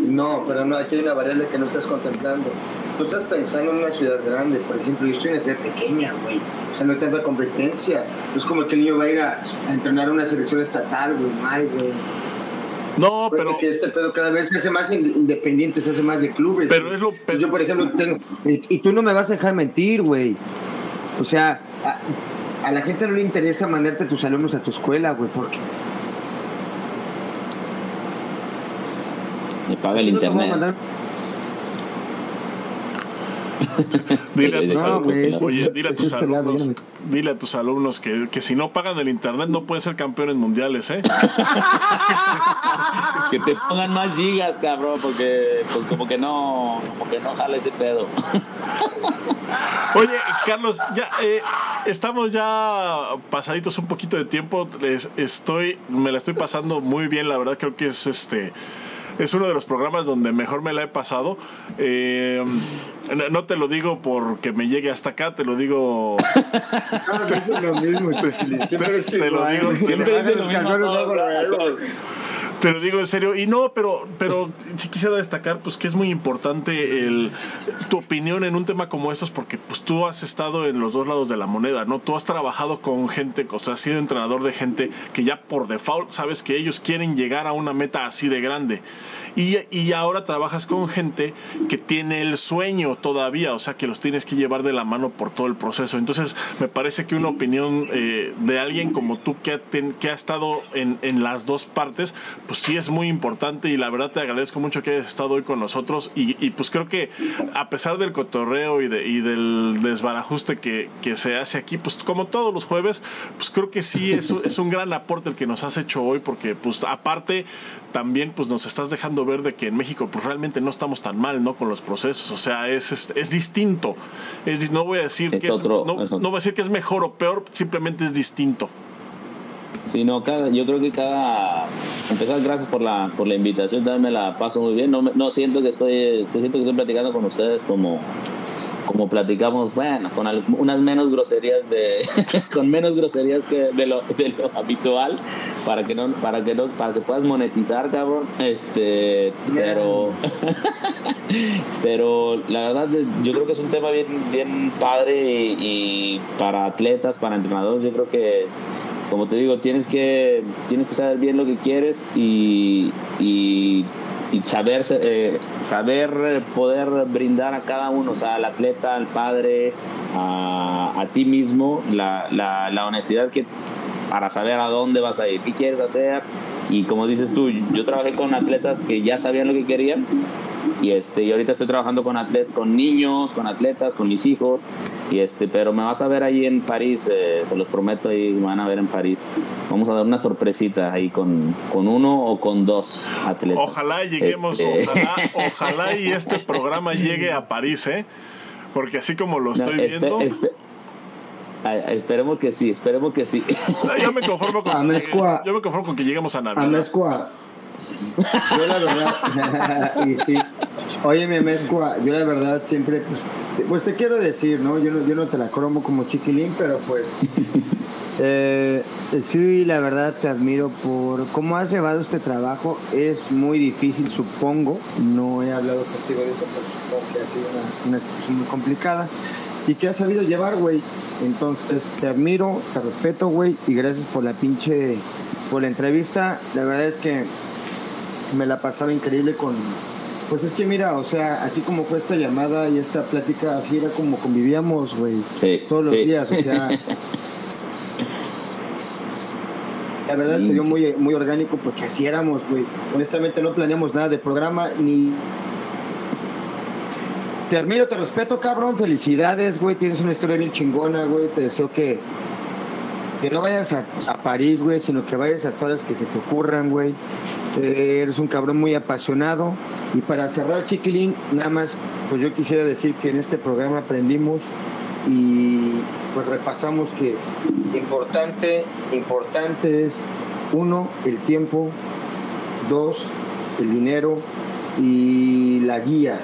No, pero no, aquí hay una variable que no estás contemplando. Tú estás pensando en una ciudad grande, por ejemplo, yo estoy en una ciudad pequeña, güey. O sea, no hay tanta competencia. No es como que el niño va a ir a, a entrenar a una selección estatal, güey, hay, güey. No, Pero pero que este pedo cada vez se hace más in- independiente, se hace más de clubes. Pero güey. es lo- pero- Yo, por ejemplo, tengo. Y, tú no me vas a dejar mentir, güey. O sea, a, a la gente no le interesa mandarte a tus alumnos a tu escuela, güey, porque. Me paga el internet. dile a tus No, alumnos, oye, dile a tus alumnos. Dile a tus alumnos que, que si no pagan el internet no pueden ser campeones mundiales, ¿eh? Que te pongan más gigas, cabrón, porque pues como que no, como que no jala ese pedo. Oye, Carlos, ya eh, estamos ya pasaditos un poquito de tiempo. Les- estoy, me la estoy pasando muy bien, la verdad creo que es este. Es uno de los programas donde mejor me la he pasado. Eh, no- te lo digo porque me llegue hasta acá, te lo digo. Lo mismo. Siempre es Te lo digo, te lo luego. Te lo digo en serio. Y no, pero, pero sí quisiera destacar pues que es muy importante el, tu opinión en un tema como estos porque pues tú has estado en los dos lados de la moneda, ¿no? Tú has trabajado con gente, o sea, has sido entrenador de gente que ya por default sabes que ellos quieren llegar a una meta así de grande. Y, y ahora trabajas con gente que tiene el sueño todavía, o sea, que los tienes que llevar de la mano por todo el proceso. Entonces, me parece que una opinión eh, de alguien como tú que ha, que ha estado en, en las dos partes, pues sí es muy importante y la verdad te agradezco mucho que hayas estado hoy con nosotros y, y, pues creo que a pesar del cotorreo y, de- y del desbarajuste que, que se hace aquí, pues como todos los jueves, pues creo que sí es, es un gran aporte el que nos has hecho hoy porque pues aparte también pues nos estás dejando ver de que en México pues realmente no estamos tan mal, ¿no? Con los procesos, o sea, es, es, es distinto. Es, no voy a decir Es que otro, es, no, no voy a decir que es mejor o peor, simplemente es distinto. Sí, no, cada, yo creo que cada... Empezar, gracias por la, por la invitación, también me la paso muy bien. No, no siento que estoy, siento que estoy platicando con ustedes como, como platicamos, bueno, con al- unas menos groserías de, con menos groserías que de lo, de lo habitual, para que no, para que no, para que puedas monetizar, cabrón. Este, pero, pero la verdad yo creo que es un tema bien, bien padre y, y para atletas, para entrenadores, yo creo que como te digo, tienes que, tienes que saber bien lo que quieres y, y, y saber, eh, saber poder brindar a cada uno, o sea, al atleta, al padre, a, a ti mismo, la, la, la honestidad que para saber a dónde vas a ir, qué quieres hacer. Y como dices tú, yo trabajé con atletas que ya sabían lo que querían y este y ahorita estoy trabajando con atlet con niños con atletas con mis hijos y este pero me vas a ver ahí en París eh, se los prometo ahí me van a ver en París. Vamos a dar una sorpresita ahí con, con uno o con dos atletas. Ojalá lleguemos, Este- ojalá, ojalá y este programa llegue a París, ¿eh? Porque así como lo No, estoy espe- viendo, espe- esperemos que sí esperemos que sí. Yo me conformo con que yo me conformo con que lleguemos a Navidad. Yo la verdad, y sí. Oye, mi Amezcua, yo la verdad siempre, pues te, pues te quiero decir, ¿no? Yo, no, yo no te la cromo como chiquilín, pero pues, eh, sí, la verdad te admiro por cómo has llevado este trabajo. Es muy difícil, supongo. No he hablado contigo de eso, pero supongo que ha sido una, una situación muy complicada. Y que has sabido llevar, güey. Entonces, te admiro, te respeto, güey. Y gracias por la pinche, por la entrevista. La verdad es que me la pasaba increíble con... Pues es que mira, o sea, así como fue esta llamada y esta plática, así era como convivíamos, güey. Sí, Todos los sí. días, o sea... La verdad se dio muy, muy orgánico porque así éramos, güey. Honestamente no planeamos nada de programa ni... Te admiro, te respeto, cabrón. Felicidades, güey. Tienes una historia bien chingona, güey. Te deseo que, que no vayas a, París, güey, sino que vayas a todas las que se te ocurran, güey. Eh, eres un cabrón muy apasionado. Y para cerrar, Chiquilín, nada más, pues yo quisiera decir que en este programa aprendimos y pues repasamos que importante, importante es uno, el tiempo, dos, el dinero y la guía.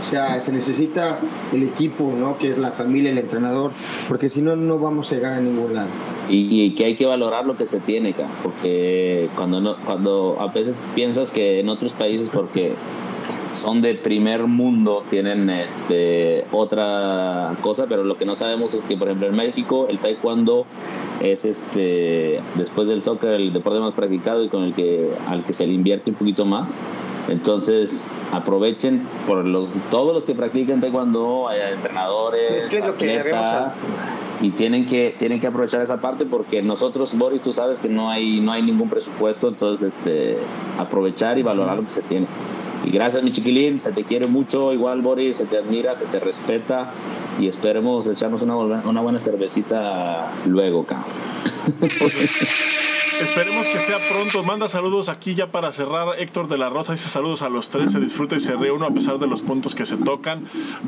O sea, se necesita el equipo, ¿no? Que es la familia, el entrenador, porque si no, no vamos a llegar a ningún lado. Y, y, que hay que valorar lo que se tiene acá, porque cuando, no, cuando a veces piensas que en otros países, porque son de primer mundo, tienen este, otra cosa, pero lo que no sabemos es que, por ejemplo, en México el taekwondo es este después del soccer el deporte más practicado y con el que al que se le invierte un poquito más. Entonces, aprovechen por los todos los que practican taekwondo, hay entrenadores, es que lo que y tienen que tienen que aprovechar esa parte porque nosotros Boris tú sabes que no hay no hay ningún presupuesto entonces este aprovechar y valorar lo que se tiene. Y gracias mi chiquilín se te quiere mucho igual Boris se te admira se te respeta y esperemos echarnos una, una buena cervecita luego cabrón Esperemos que sea pronto. Manda saludos aquí ya para cerrar. Héctor de la Rosa dice saludos a los tres. Se disfruta y se reúne a pesar de los puntos que se tocan.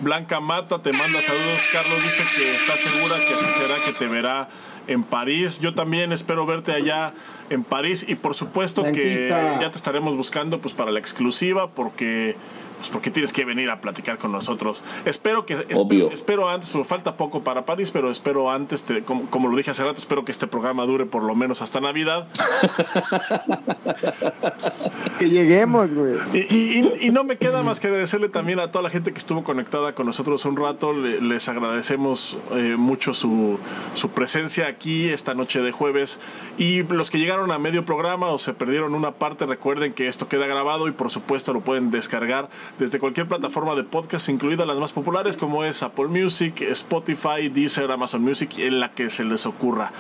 Blanca Mata te manda saludos. Carlos dice que está segura que así será, que te verá en París. Yo también espero verte allá en París y por supuesto Blanquita. que ya te estaremos buscando pues para la exclusiva porque pues porque tienes que venir a platicar con nosotros. Espero que espero, espero, antes, pero falta poco para París, pero espero antes, te, como, como, lo dije hace rato, espero que este programa dure por lo menos hasta Navidad. que lleguemos, güey. Y, y, y, no me queda más que agradecerle también a toda la gente que estuvo conectada con nosotros un rato. Le, les agradecemos eh, mucho su, su presencia aquí esta noche de jueves. Y los que llegaron a medio programa o se perdieron una parte, recuerden que esto queda grabado y por supuesto lo pueden descargar desde cualquier plataforma de podcast, incluidas las más populares como es Apple Music, Spotify, Deezer, Amazon Music, en la que se les ocurra.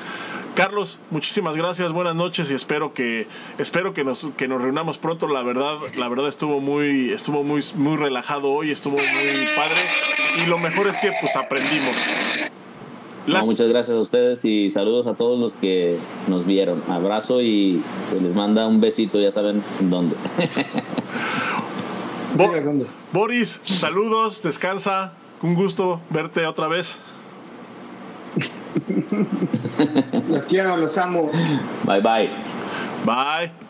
Carlos, muchísimas gracias, buenas noches y espero que espero que nos que nos reunamos pronto. La verdad, la verdad estuvo muy estuvo muy muy relajado hoy, estuvo muy padre y lo mejor es que pues aprendimos. Las... No, muchas gracias a ustedes y saludos a todos los que nos vieron. Abrazo y se les manda un besito, ya saben dónde. Bo Boris, saludos, descansa. Un gusto verte otra vez. los quiero, los amo. Bye bye. Bye.